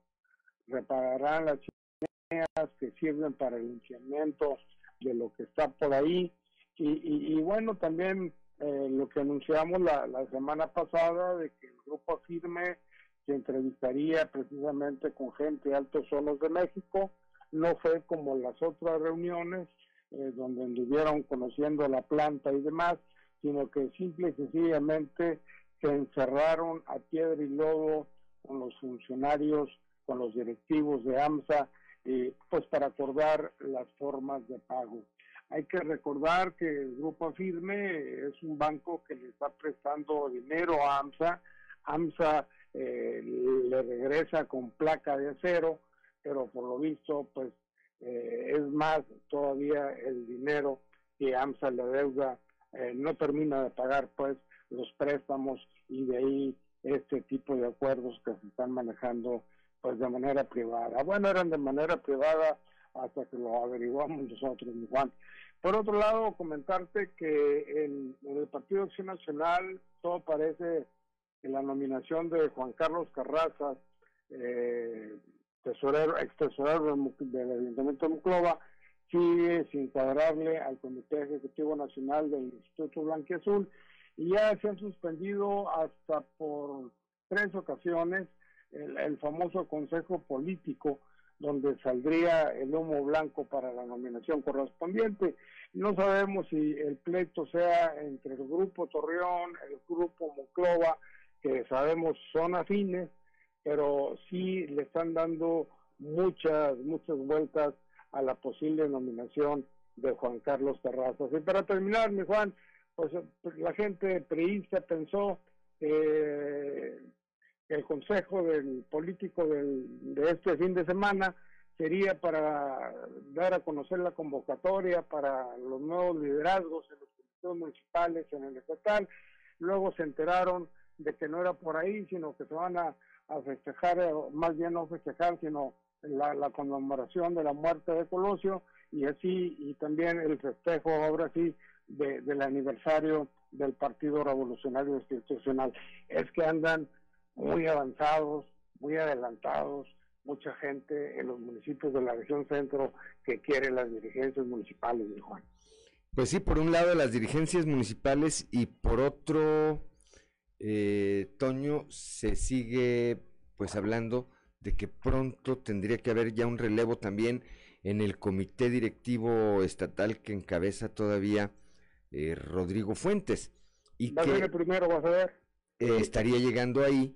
repararán las chimeneas que sirven para el limpiamiento de lo que está por ahí, y, bueno, también eh, lo que anunciamos la, semana pasada de que el grupo firme se entrevistaría precisamente con gente de Altos Solos de México, no fue como las otras reuniones eh, donde anduvieron conociendo la planta y demás, sino que simple y sencillamente se encerraron a piedra y lodo con los funcionarios, con los directivos de AMSA, eh, pues para acordar las formas de pago. Hay que recordar que el Grupo Firme es un banco que le está prestando dinero a AMSA. AMSA eh, le regresa con placa de acero, pero por lo visto, pues eh, es más todavía el dinero que AMSA le deuda, eh, no termina de pagar pues los préstamos y de ahí este tipo de acuerdos que se están manejando pues de manera privada. Bueno, eran de manera privada hasta que lo averiguamos nosotros, Juan. Por otro lado, comentarte que en, el Partido Acción Nacional todo parece en la nominación de Juan Carlos Carrazas, eh, tesorero, ex tesorero del, Ayuntamiento de Muclova, sigue sin cuadrarle al Comité Ejecutivo Nacional del Instituto Blanquiazul y ya se han suspendido hasta por tres ocasiones el famoso Consejo Político donde saldría el humo blanco para la nominación correspondiente. No sabemos si el pleito sea entre el grupo Torreón, el grupo Monclova, que sabemos son afines, pero sí le están dando muchas, muchas vueltas a la posible nominación de Juan Carlos Terrazas. Y para terminar, mi Juan, pues la gente priista pensó que el consejo del político del, de este fin de semana sería para dar a conocer la convocatoria para los nuevos liderazgos en los comités municipales, en el estatal. Luego se enteraron de que no era por ahí, sino que se van a, festejar, más bien no festejar, sino la, la, conmemoración de la muerte de Colosio y así, y también el festejo ahora sí del aniversario del Partido Revolucionario Institucional. Es que andan muy avanzados, muy adelantados, mucha gente en los municipios de la región centro que quiere las dirigencias municipales, de Juan. Pues sí, por un lado las dirigencias municipales y por otro, eh, Toño, se sigue pues hablando de que pronto tendría que haber ya un relevo también en el comité directivo estatal que encabeza todavía eh, Rodrigo Fuentes. Y va que, primero, vas a ver. Eh, estaría llegando ahí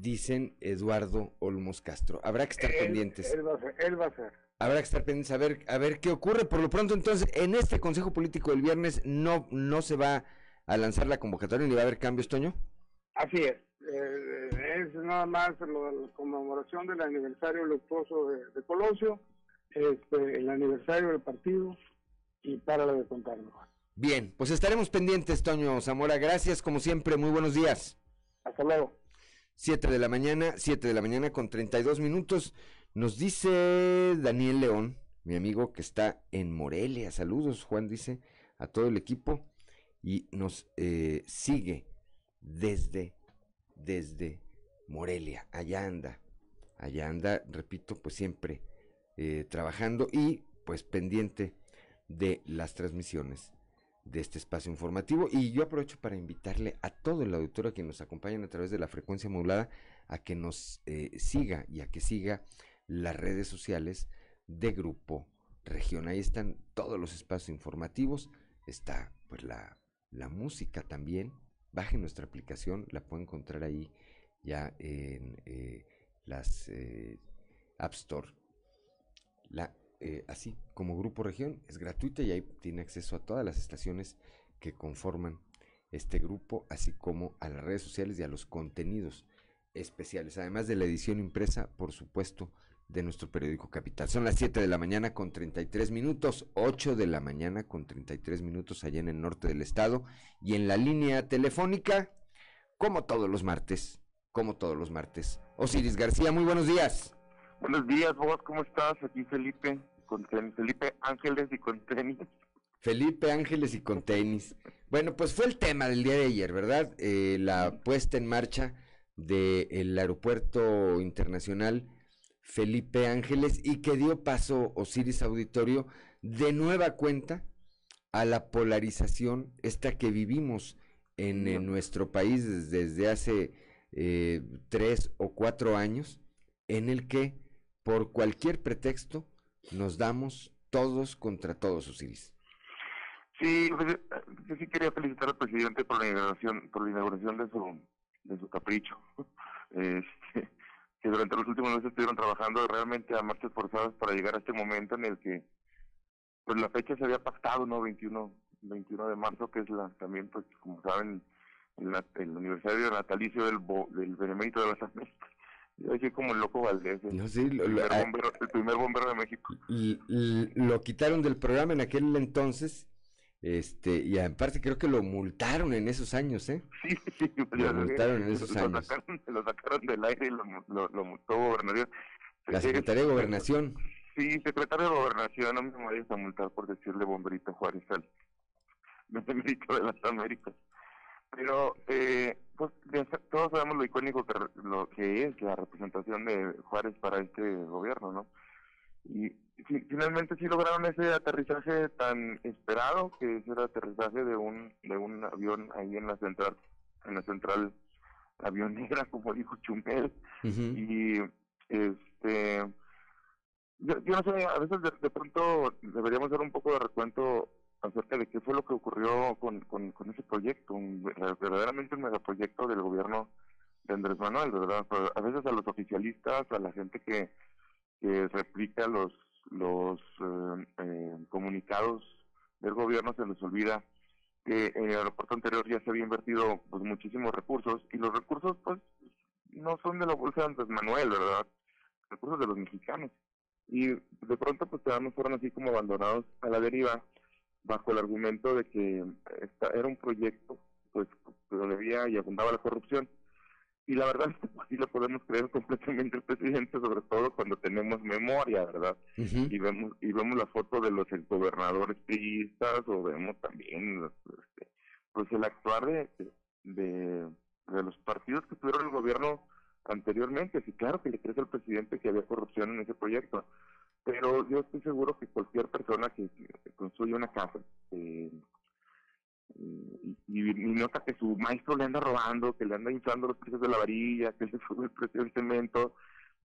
dicen Eduardo Olmos Castro. Habrá que estar pendientes. Él va, a ser, él va a ser. Habrá que estar pendientes a ver, a ver qué ocurre. Por lo pronto, entonces, en este Consejo Político del viernes no, no se va a lanzar la convocatoria ni va a haber cambios, Toño. Así es. Eh, es nada más la conmemoración del aniversario luctuoso de, Colosio, este, el aniversario del partido y para de contarlo. Bien, pues estaremos pendientes, Toño Zamora. Gracias, como siempre. Muy buenos días. Hasta luego. 7 de la mañana, 7 de la mañana con 32 minutos. Nos dice Daniel León, mi amigo que está en Morelia. Saludos, Juan dice, a todo el equipo. Y nos eh, sigue desde, desde Morelia. Allá anda. Allá anda, repito, pues siempre eh, trabajando y pues pendiente de las transmisiones de este espacio informativo. Y yo aprovecho para invitarle a todo el auditorio que nos acompañan a través de la frecuencia modulada a que nos eh, siga y a que siga las redes sociales de Grupo Región. Ahí están todos los espacios informativos. Está pues la, la música también. Baje nuestra aplicación, la puede encontrar ahí ya en eh, las eh, App Store. Eh, así como Grupo Región, es gratuita y ahí tiene acceso a todas las estaciones que conforman este grupo, así como a las redes sociales y a los contenidos especiales, además de la edición impresa, por supuesto, de nuestro periódico Capital. Son las 7 de la mañana con 33 minutos, 8 de la mañana con 33 minutos allá en el norte del estado y en la línea telefónica, como todos los martes, como todos los martes. Osiris García, muy buenos días. Buenos días, vos, ¿cómo estás? Aquí Felipe con Felipe Ángeles y con tenis. Felipe Ángeles y con tenis. Bueno, pues fue el tema del día de ayer, ¿verdad? Eh, la puesta en marcha del aeropuerto internacional Felipe Ángeles y que dio paso Osiris Auditorio de nueva cuenta a la polarización esta que vivimos en, nuestro país desde, hace eh, tres o cuatro años, en el que por cualquier pretexto nos damos todos contra todos, Osiris. Sí, pues, yo sí quería felicitar al presidente por la inauguración, por la inauguración de su, de su capricho. Este, que durante los últimos meses estuvieron trabajando realmente a marchas forzadas para llegar a este momento en el que pues la fecha se había pactado, ¿no? 21, 21 de marzo, que es la también, pues como saben, el, aniversario natalicio del, del Benemérito de las Américas. Yo decía como el loco Valdés. El, no, sí, lo, primer ah, bombero, el primer bombero de México. Lo quitaron del programa en aquel entonces. Este, y aparte creo que lo multaron en esos años, ¿eh? Sí, sí, lo multaron en esos lo años. Sacaron, lo sacaron del aire y lo, lo, lo multó gobernación. La Secretaría de Gobernación. Sí, secretario de Gobernación, no me vayas a multar por decirle bomberito Juárez al Benemérito de las Américas. Pero, eh, pues todos sabemos lo icónico que, lo que es la representación de Juárez para este gobierno, ¿no? Y finalmente sí lograron ese aterrizaje tan esperado, que es el aterrizaje de un de un avión ahí en la central, en la central avión negra, como dijo Chumel. Y este yo, yo, no sé, a veces de, de, pronto deberíamos hacer un poco de recuento acerca de qué fue lo que ocurrió con, con, ese proyecto, un, verdaderamente un megaproyecto del gobierno de Andrés Manuel, ¿verdad? A veces a los oficialistas, a la gente que, que replica los, los eh, eh, comunicados del gobierno se les olvida que en el aeropuerto anterior ya se había invertido pues muchísimos recursos y los recursos pues no son de la bolsa de Andrés Manuel, ¿verdad? Recursos de los mexicanos. Y de pronto pues fueron así como abandonados a la deriva bajo el argumento de que esta era un proyecto pues que debía y abundaba la corrupción. Y la verdad es que así lo podemos creer completamente el presidente, sobre todo cuando tenemos memoria, ¿verdad? Y vemos y vemos la foto de los gobernadores priistas o vemos también este, pues el actuar de, de, de los partidos que tuvieron el gobierno anteriormente. Sí, claro que le crece al presidente que había corrupción en ese proyecto, pero yo estoy seguro que cualquier persona que, construye una casa eh, y, nota que su maestro le anda robando, que le anda inflando los precios de la varilla, que le sube el precio del cemento,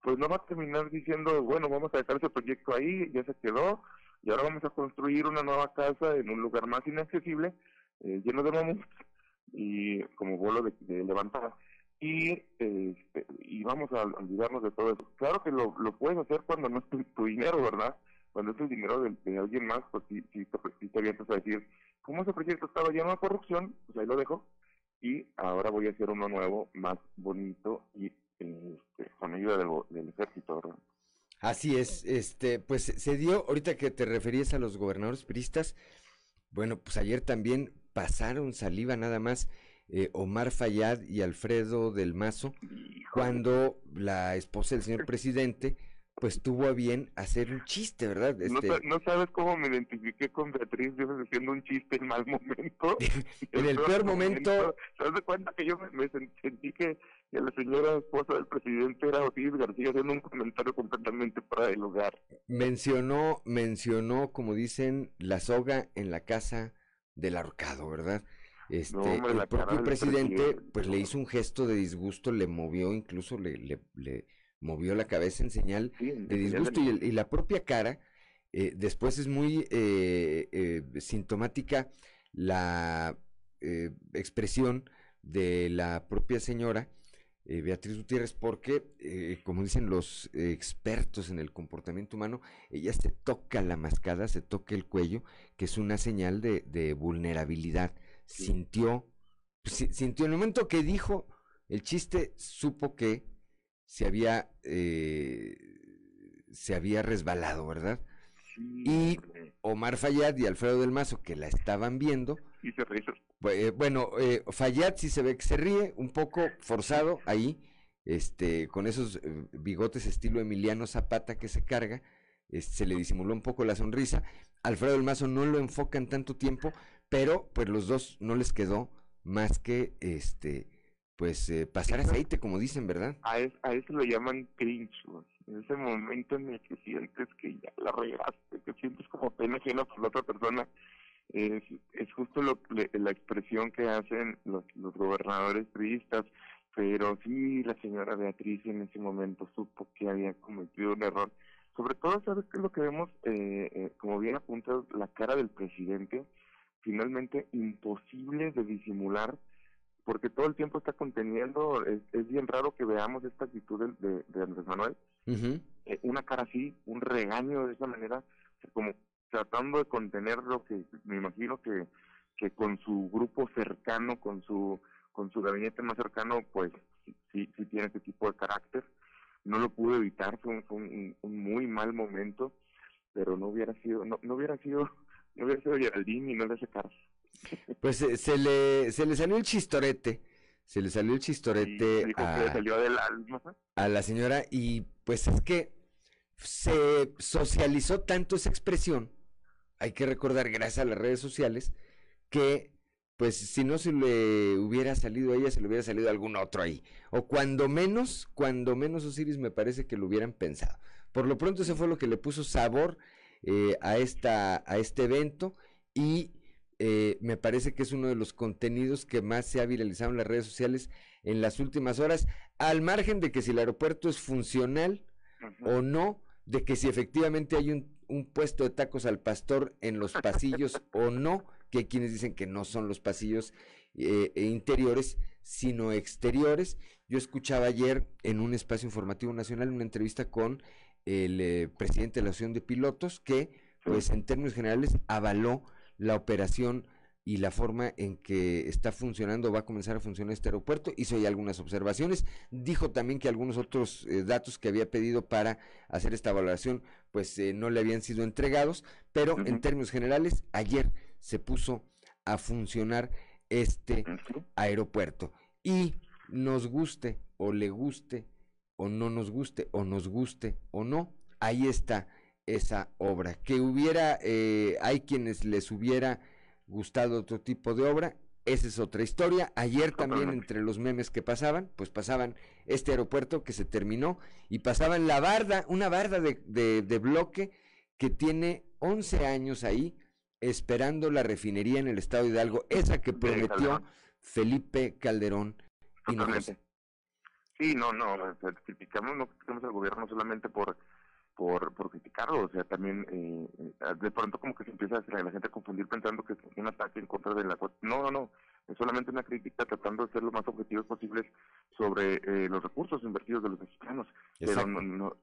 pues no va a terminar diciendo, bueno, vamos a dejar ese proyecto ahí, ya se quedó, y ahora vamos a construir una nueva casa en un lugar más inaccesible, eh, lleno de mamut y como vuelo de, de levantada y este, y vamos a olvidarnos de todo eso. Claro que lo, lo puedes hacer cuando no es tu, dinero, ¿verdad? Cuando es el dinero de, alguien más, pues sí, sí, sí te avientas a decir, como ese proyecto estaba lleno de corrupción, pues ahí lo dejo y ahora voy a hacer uno nuevo, más bonito y este, con ayuda del, del ejército, ¿verdad? Así es, este, pues se dio, ahorita que te referías a los gobernadores priistas, bueno, pues ayer también pasaron saliva nada más eh, Omar Fayad y Alfredo del Mazo, cuando la esposa del señor presidente pues tuvo a bien hacer un chiste, ¿verdad? No, Este, no sabes cómo me identifiqué con Beatriz, haciendo un chiste en mal momento. en el peor momento, ¿Te das cuenta que yo me, me sen- sentí que, que la señora esposa del presidente era Osiris García haciendo un comentario completamente fuera de lugar? mencionó, mencionó, como dicen, la soga en la casa del ahorcado, ¿verdad? Este, hombre, el propio presidente, presidente, pues le hizo un gesto de disgusto, le movió, incluso le, le, le movió la cabeza en señal Sí, de disgusto y, el- y la propia cara, eh, después es muy eh, eh, sintomática la eh, expresión de la propia señora eh, Beatriz Gutiérrez porque, eh, como dicen los expertos en el comportamiento humano, ella se toca la mascada, se toca el cuello, que es una señal de, de vulnerabilidad. Sintió, si- sintió en el momento que dijo el chiste, supo que se había, eh, se había resbalado, ¿verdad? Y Omar Fayad y Alfredo del Mazo, que la estaban viendo, Y se ríe. eh, bueno, eh, Fayad sí se ve que se ríe, un poco forzado ahí, este, con esos eh, bigotes estilo Emiliano Zapata que se carga, se le disimuló un poco la sonrisa. Alfredo del Mazo no lo enfocan tanto tiempo, pero pues los dos no les quedó más que este, pues eh, pasar aceite, como dicen, ¿verdad? A, es- a eso lo llaman cringe. En ese momento en el que sientes que ya la regaste, que sientes como pena ajena por la otra persona, es, es justo lo, la expresión que hacen los, los gobernadores priistas. Pero sí, la señora Beatriz en ese momento supo que había cometido un error. Sobre todo, ¿sabes qué es lo que vemos? Eh, eh, como bien apuntas, la cara del presidente, finalmente imposible de disimular porque todo el tiempo está conteniendo, es, es bien raro que veamos esta actitud de, de- de Andrés Manuel, eh, una cara así, un regaño de esa manera, como tratando de contener lo que me imagino que, que con su grupo cercano, con su con su gabinete más cercano, pues sí, sí, sí tiene ese tipo de carácter. No lo pudo evitar, fue un, fue un- un muy mal momento, pero no hubiera sido, no, no hubiera sido, no hubiera sido Geraldine y no le hace caso. Pues se le, se le salió el chistorete, se le salió el chistorete a, le salió del alma. a la señora y pues es que se socializó tanto esa expresión, hay que recordar gracias a las redes sociales, que pues si no se le hubiera salido a ella, se le hubiera salido a algún otro ahí. O cuando menos, cuando menos Osiris me parece que lo hubieran pensado. Por lo pronto ese fue lo que le puso sabor eh, a, esta, a este evento y eh, me parece que es uno de los contenidos que más se ha viralizado en las redes sociales en las últimas horas, al margen de que si el aeropuerto es funcional o no, de que si efectivamente hay un, un puesto de tacos al pastor en los pasillos o no, que hay quienes dicen que no son los pasillos eh, eh, interiores, sino exteriores. Yo escuchaba ayer en un espacio informativo nacional una entrevista con el eh, presidente de la Asociación de Pilotos que, pues en términos generales, avaló la operación y la forma en que está funcionando, va a comenzar a funcionar este aeropuerto. Hizo ya algunas observaciones. Dijo también que algunos otros eh, datos que había pedido para hacer esta valoración, pues eh, no le habían sido entregados. Pero en términos generales, ayer se puso a funcionar este aeropuerto. Y nos guste o le guste o no nos guste o nos guste o no, ahí está esa obra. Que hubiera, eh, hay quienes les hubiera gustado otro tipo de obra, esa es otra historia. Ayer también entre los memes que pasaban, pues pasaban este aeropuerto que se terminó y pasaban la barda, una barda de, de, de bloque que tiene 11 años ahí esperando la refinería en el estado de Hidalgo, esa que prometió Calderón. Felipe Calderón Hinojosa. Sí, no, no, criticamos, no criticamos al gobierno solamente por por, por criticarlo, o sea, también eh, de pronto como que se empieza a hacer la gente a confundir pensando que es un ataque en contra de la... No, no, no, es solamente una crítica tratando de ser lo más objetivos posibles sobre eh, los recursos invertidos de los mexicanos, pero Exacto. no, no,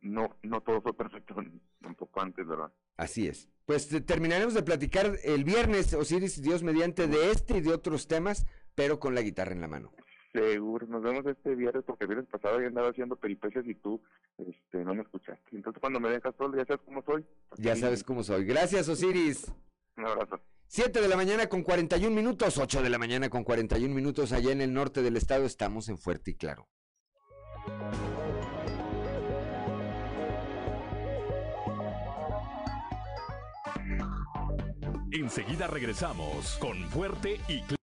no, no todo fue perfecto tampoco antes, ¿verdad? Así es. Pues eh, terminaremos de platicar el viernes, Osiris, Dios mediante, de este y de otros temas, pero con la guitarra en la mano. Seguro, nos vemos este viernes porque el viernes pasado ya andaba haciendo peripecias y tú este, no me escuchaste. Entonces cuando me dejas todo, ya sabes cómo soy. Ya sabes cómo soy. Gracias, Osiris. Un abrazo. 7 de la mañana con 41 minutos, 8 de la mañana con 41 minutos, allá en el norte del estado estamos en Fuerte y Claro. Enseguida regresamos con Fuerte y Claro.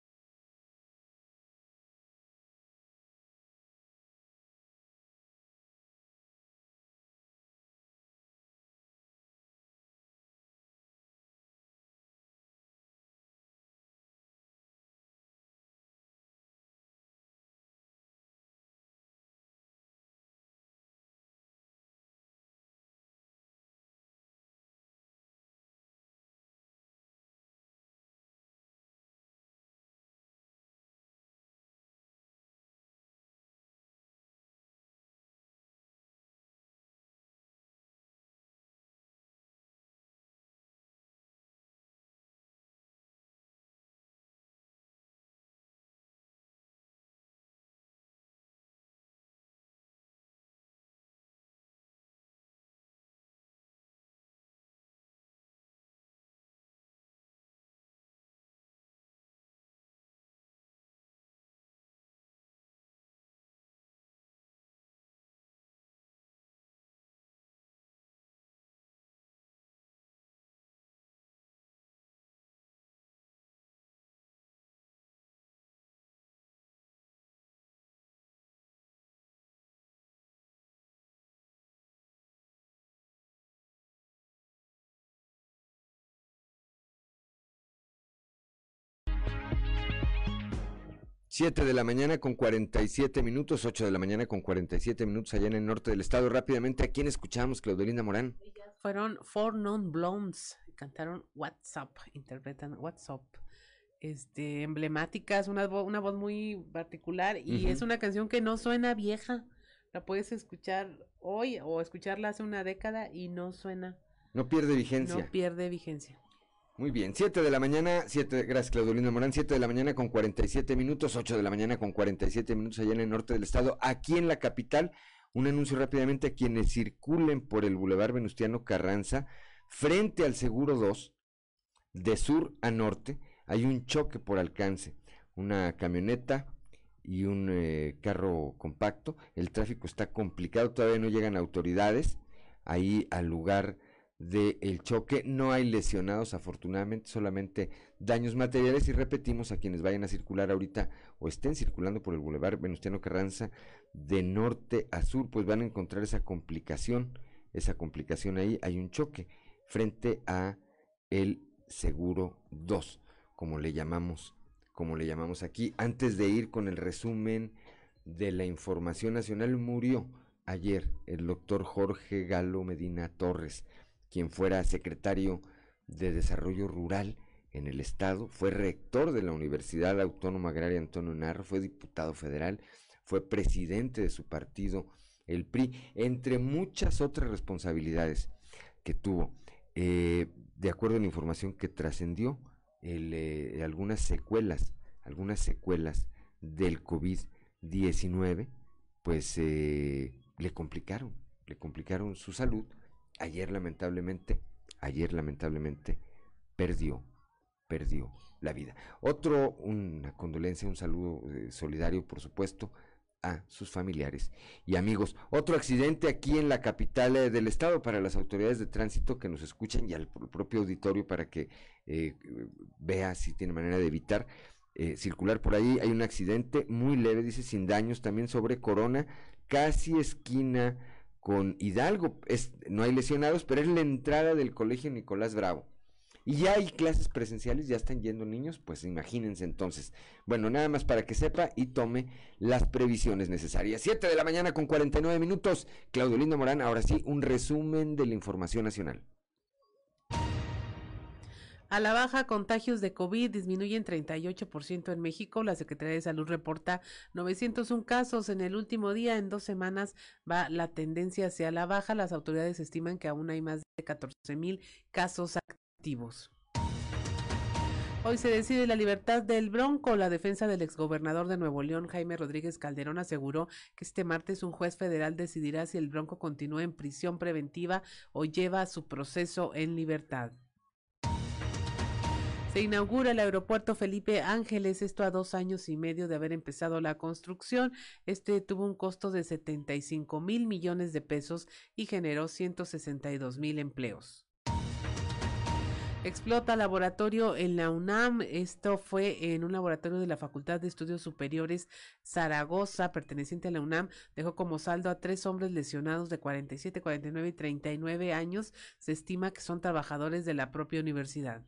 Siete de la mañana con 47 minutos, 8 de la mañana con 47 minutos allá en el norte del estado. Rápidamente, ¿a quién escuchamos, Claudelina Morán? Fueron Four Non Blondes, cantaron WhatsApp, interpretan WhatsApp. Este, emblemáticas, una, vo- una voz muy particular y es una canción que no suena vieja. La puedes escuchar hoy o escucharla hace una década y no suena, No pierde vigencia. no pierde vigencia. Muy bien, 7 de la mañana, 7, gracias Claudelina Morán, 7 de la mañana con 47 minutos, 8 de la mañana con 47 minutos allá en el norte del estado. Aquí en la capital, un anuncio rápidamente a quienes circulen por el Boulevard Venustiano Carranza, frente al Seguro 2, de sur a norte, hay un choque por alcance, una camioneta y un eh, carro compacto. El tráfico está complicado, todavía no llegan autoridades ahí al lugar del choque. No hay lesionados, afortunadamente, solamente daños materiales. Y repetimos a quienes vayan a circular ahorita o estén circulando por el Boulevard Venustiano Carranza de norte a sur, pues van a encontrar esa complicación, esa complicación ahí. Hay un choque frente a el Seguro 2, como le llamamos, como le llamamos aquí. Antes de ir con el resumen de la información nacional, murió ayer el doctor Jorge Galo Medina Torres, quien fuera secretario de Desarrollo Rural en el estado, fue rector de la Universidad Autónoma Agraria Antonio Narro, fue diputado federal, fue presidente de su partido, el PRI, entre muchas otras responsabilidades que tuvo. Eh, de acuerdo a la información que trascendió, eh, algunas secuelas, algunas secuelas del COVID-19, pues eh, le complicaron, le complicaron su salud. Ayer lamentablemente, ayer lamentablemente perdió, perdió la vida. Otro, una condolencia, un saludo eh, solidario, por supuesto, a sus familiares y amigos. Otro accidente aquí en la capital eh, del estado para las autoridades de tránsito que nos escuchen y al pr- propio auditorio para que eh, vea si tiene manera de evitar circular por ahí. Hay un accidente muy leve, dice, sin daños, también sobre Corona, casi esquina con Hidalgo. No hay lesionados, pero es la entrada del colegio Nicolás Bravo. Y ya hay clases presenciales, ya están yendo niños, pues imagínense entonces. Bueno, nada más para que sepa y tome las previsiones necesarias. 7 de la mañana con 49 minutos. Claudio Lindo Morán, ahora sí, un resumen de la información nacional. A la baja, contagios de COVID disminuyen 38% en México. La Secretaría de Salud reporta 901 casos en el último día. En dos semanas va la tendencia hacia la baja. Las autoridades estiman que aún hay más de 14 mil casos activos. Hoy se decide la libertad del Bronco. La defensa del exgobernador de Nuevo León, Jaime Rodríguez Calderón, aseguró que este martes un juez federal decidirá si el Bronco continúa en prisión preventiva o lleva su proceso en libertad. Se inaugura el aeropuerto Felipe Ángeles, esto a dos años y medio de haber empezado la construcción. Este tuvo un costo de 75 mil millones de pesos y generó 162 mil empleos. Explota laboratorio en la UNAM. Esto fue en un laboratorio de la Facultad de Estudios Superiores Zaragoza, perteneciente a la UNAM. Dejó como saldo a tres hombres lesionados de 47, 49 y 39 años. Se estima que son trabajadores de la propia universidad.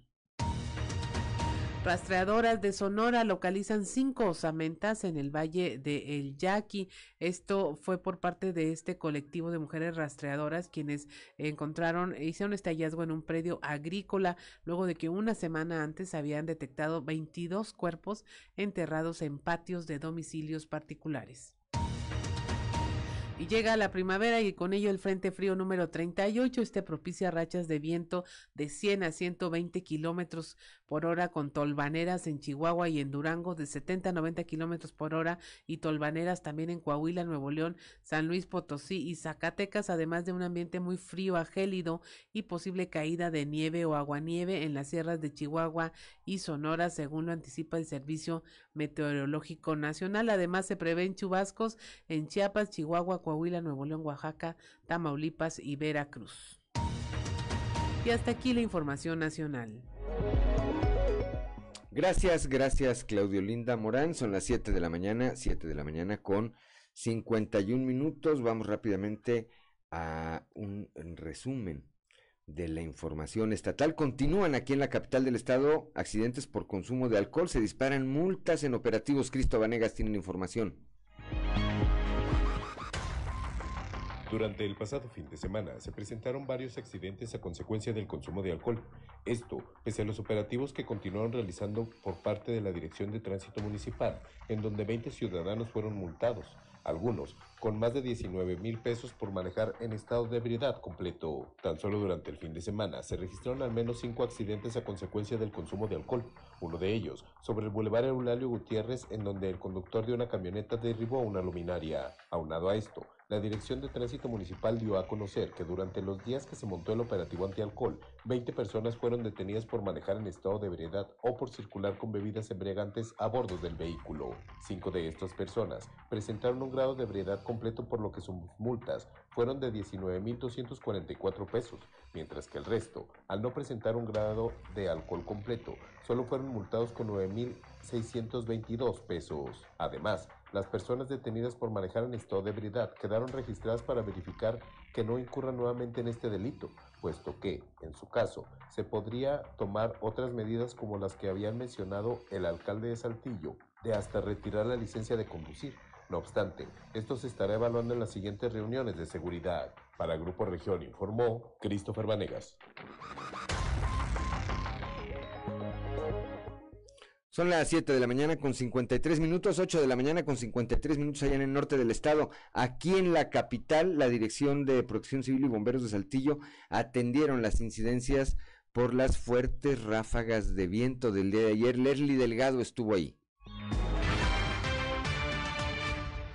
Rastreadoras de Sonora localizan cinco osamentas en el valle de El Yaqui. Esto fue por parte de este colectivo de mujeres rastreadoras quienes encontraron, hicieron este hallazgo en un predio agrícola luego de que una semana antes habían detectado 22 cuerpos enterrados en patios de domicilios particulares. Y llega la primavera y con ello el Frente Frío número 38. Este propicia rachas de viento de 100 a 120 kilómetros por hora con tolvaneras en Chihuahua y en Durango de 70 a 90 kilómetros por hora y tolvaneras también en Coahuila, Nuevo León, San Luis Potosí y Zacatecas, además de un ambiente muy frío a gélido y posible caída de nieve o aguanieve en las sierras de Chihuahua y Sonora, según lo anticipa el Servicio Meteorológico Nacional. Además, se prevén chubascos en Chiapas, Chihuahua, Coahuila, Nuevo León, Oaxaca, Tamaulipas y Veracruz. Y hasta aquí la información nacional. Gracias, gracias Claudio Linda Morán. Son las 7 de la mañana, 7 de la mañana con 51 minutos. Vamos rápidamente a un resumen de la información estatal. Continúan aquí en la capital del estado accidentes por consumo de alcohol. Se disparan multas en operativos. Cristo Vanegas tienen información. Durante el pasado fin de semana se presentaron varios accidentes a consecuencia del consumo de alcohol. Esto, pese a los operativos que continuaron realizando por parte de la Dirección de Tránsito Municipal, en donde 20 ciudadanos fueron multados, algunos con más de 19 mil pesos por manejar en estado de ebriedad completo. Tan solo durante el fin de semana se registraron al menos cinco accidentes a consecuencia del consumo de alcohol, uno de ellos sobre el Boulevard Eulalio Gutiérrez en donde el conductor de una camioneta derribó una luminaria. Aunado a esto, la Dirección de Tránsito Municipal dio a conocer que durante los días que se montó el operativo antialcohol, 20 personas fueron detenidas por manejar en estado de ebriedad o por circular con bebidas embriagantes a bordo del vehículo. Cinco de estas personas presentaron un grado de ebriedad completo por lo que sus multas fueron de 19.244 pesos, mientras que el resto, al no presentar un grado de alcohol completo, solo fueron multados con 9.622 pesos. Además, las personas detenidas por manejar en estado de ebriedad quedaron registradas para verificar que no incurran nuevamente en este delito, puesto que, en su caso, se podría tomar otras medidas como las que habían mencionado el alcalde de Saltillo, de hasta retirar la licencia de conducir. No obstante, esto se estará evaluando en las siguientes reuniones de seguridad. Para Grupo Región informó Christopher Vanegas. Son las 7 de la mañana con 53 minutos, 8 de la mañana con 53 minutos allá en el norte del estado. Aquí en la capital, la Dirección de Protección Civil y Bomberos de Saltillo atendieron las incidencias por las fuertes ráfagas de viento del día de ayer. Leslie Delgado estuvo ahí.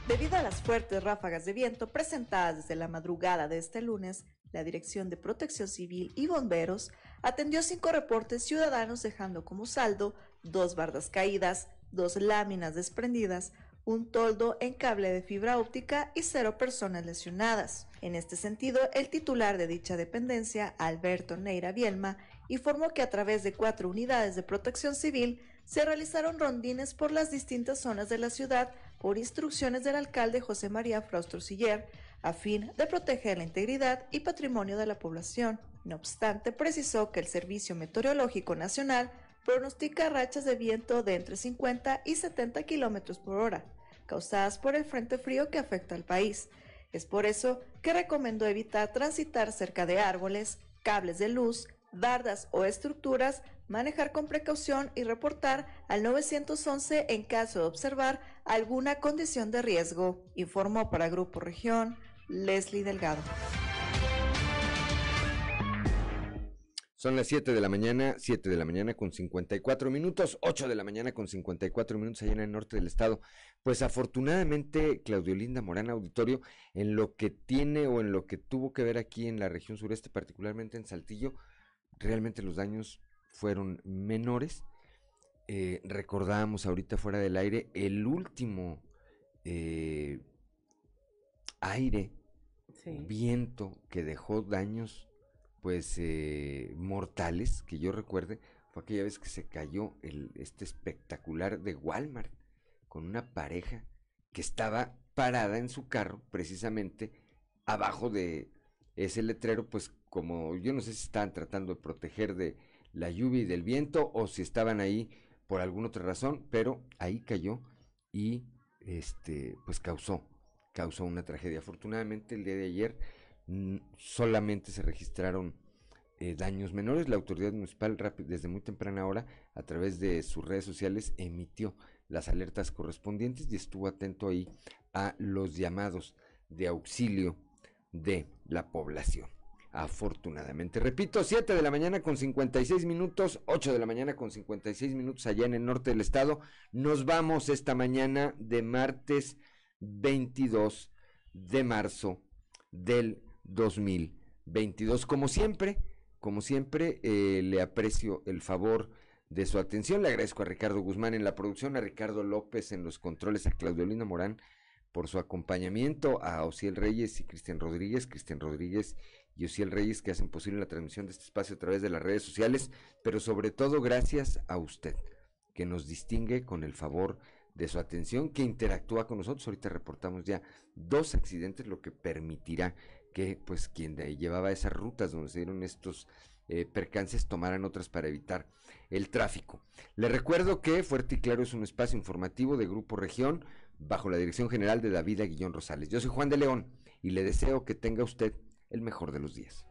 Debido a las fuertes ráfagas de viento presentadas desde la madrugada de este lunes, la Dirección de Protección Civil y Bomberos atendió cinco reportes ciudadanos dejando como saldo dos bardas caídas, dos láminas desprendidas, un toldo en cable de fibra óptica y cero personas lesionadas. En este sentido, el titular de dicha dependencia, Alberto Neira Bielma, informó que a través de cuatro unidades de protección civil se realizaron rondines por las distintas zonas de la ciudad por instrucciones del alcalde José María Fraustro Siller, a fin de proteger la integridad y patrimonio de la población. No obstante, precisó que el Servicio Meteorológico Nacional pronostica rachas de viento de entre 50 y 70 kilómetros por hora, causadas por el frente frío que afecta al país. Es por eso que recomendó evitar transitar cerca de árboles, cables de luz, bardas o estructuras, manejar con precaución y reportar al 911 en caso de observar alguna condición de riesgo, informó para Grupo Región Leslie Delgado. Son las 7 de la mañana, 7 de la mañana con 54 minutos, 8 de la mañana con 54 minutos allá en el norte del estado. Pues afortunadamente, Claudio Linda Morán Auditorio, en lo que tiene o en lo que tuvo que ver aquí en la región sureste, particularmente en Saltillo, realmente los daños fueron menores. Eh, recordábamos ahorita fuera del aire el último eh, aire, viento que dejó daños pues eh, mortales que yo recuerde fue aquella vez que se cayó el, este espectacular de Walmart con una pareja que estaba parada en su carro precisamente abajo de ese letrero, pues como yo no sé si estaban tratando de proteger de la lluvia y del viento o si estaban ahí por alguna otra razón, pero ahí cayó y este pues causó causó una tragedia. Afortunadamente el día de ayer solamente se registraron eh, daños menores. La autoridad municipal desde muy temprana hora a través de sus redes sociales emitió las alertas correspondientes y estuvo atento ahí a los llamados de auxilio de la población. Afortunadamente, repito, 7 de la mañana con 56 minutos, 8 de la mañana con 56 minutos allá en el norte del estado. Nos vamos esta mañana de martes 22 de marzo del 2022. Como siempre, como siempre, eh, le aprecio el favor de su atención. Le agradezco a Ricardo Guzmán en la producción, a Ricardo López en los controles, a Claudiolina Morán por su acompañamiento, a Ociel Reyes y Cristian Rodríguez, Cristian Rodríguez y Ociel Reyes que hacen posible la transmisión de este espacio a través de las redes sociales, pero sobre todo gracias a usted, que nos distingue con el favor de su atención, que interactúa con nosotros. Ahorita reportamos ya dos accidentes, lo que permitirá que pues quien llevaba esas rutas donde se dieron estos eh, percances tomaran otras para evitar el tráfico. Le recuerdo que Fuerte y Claro es un espacio informativo de Grupo Región bajo la dirección general de David Aguillón Rosales. Yo soy Juan de León y le deseo que tenga usted el mejor de los días.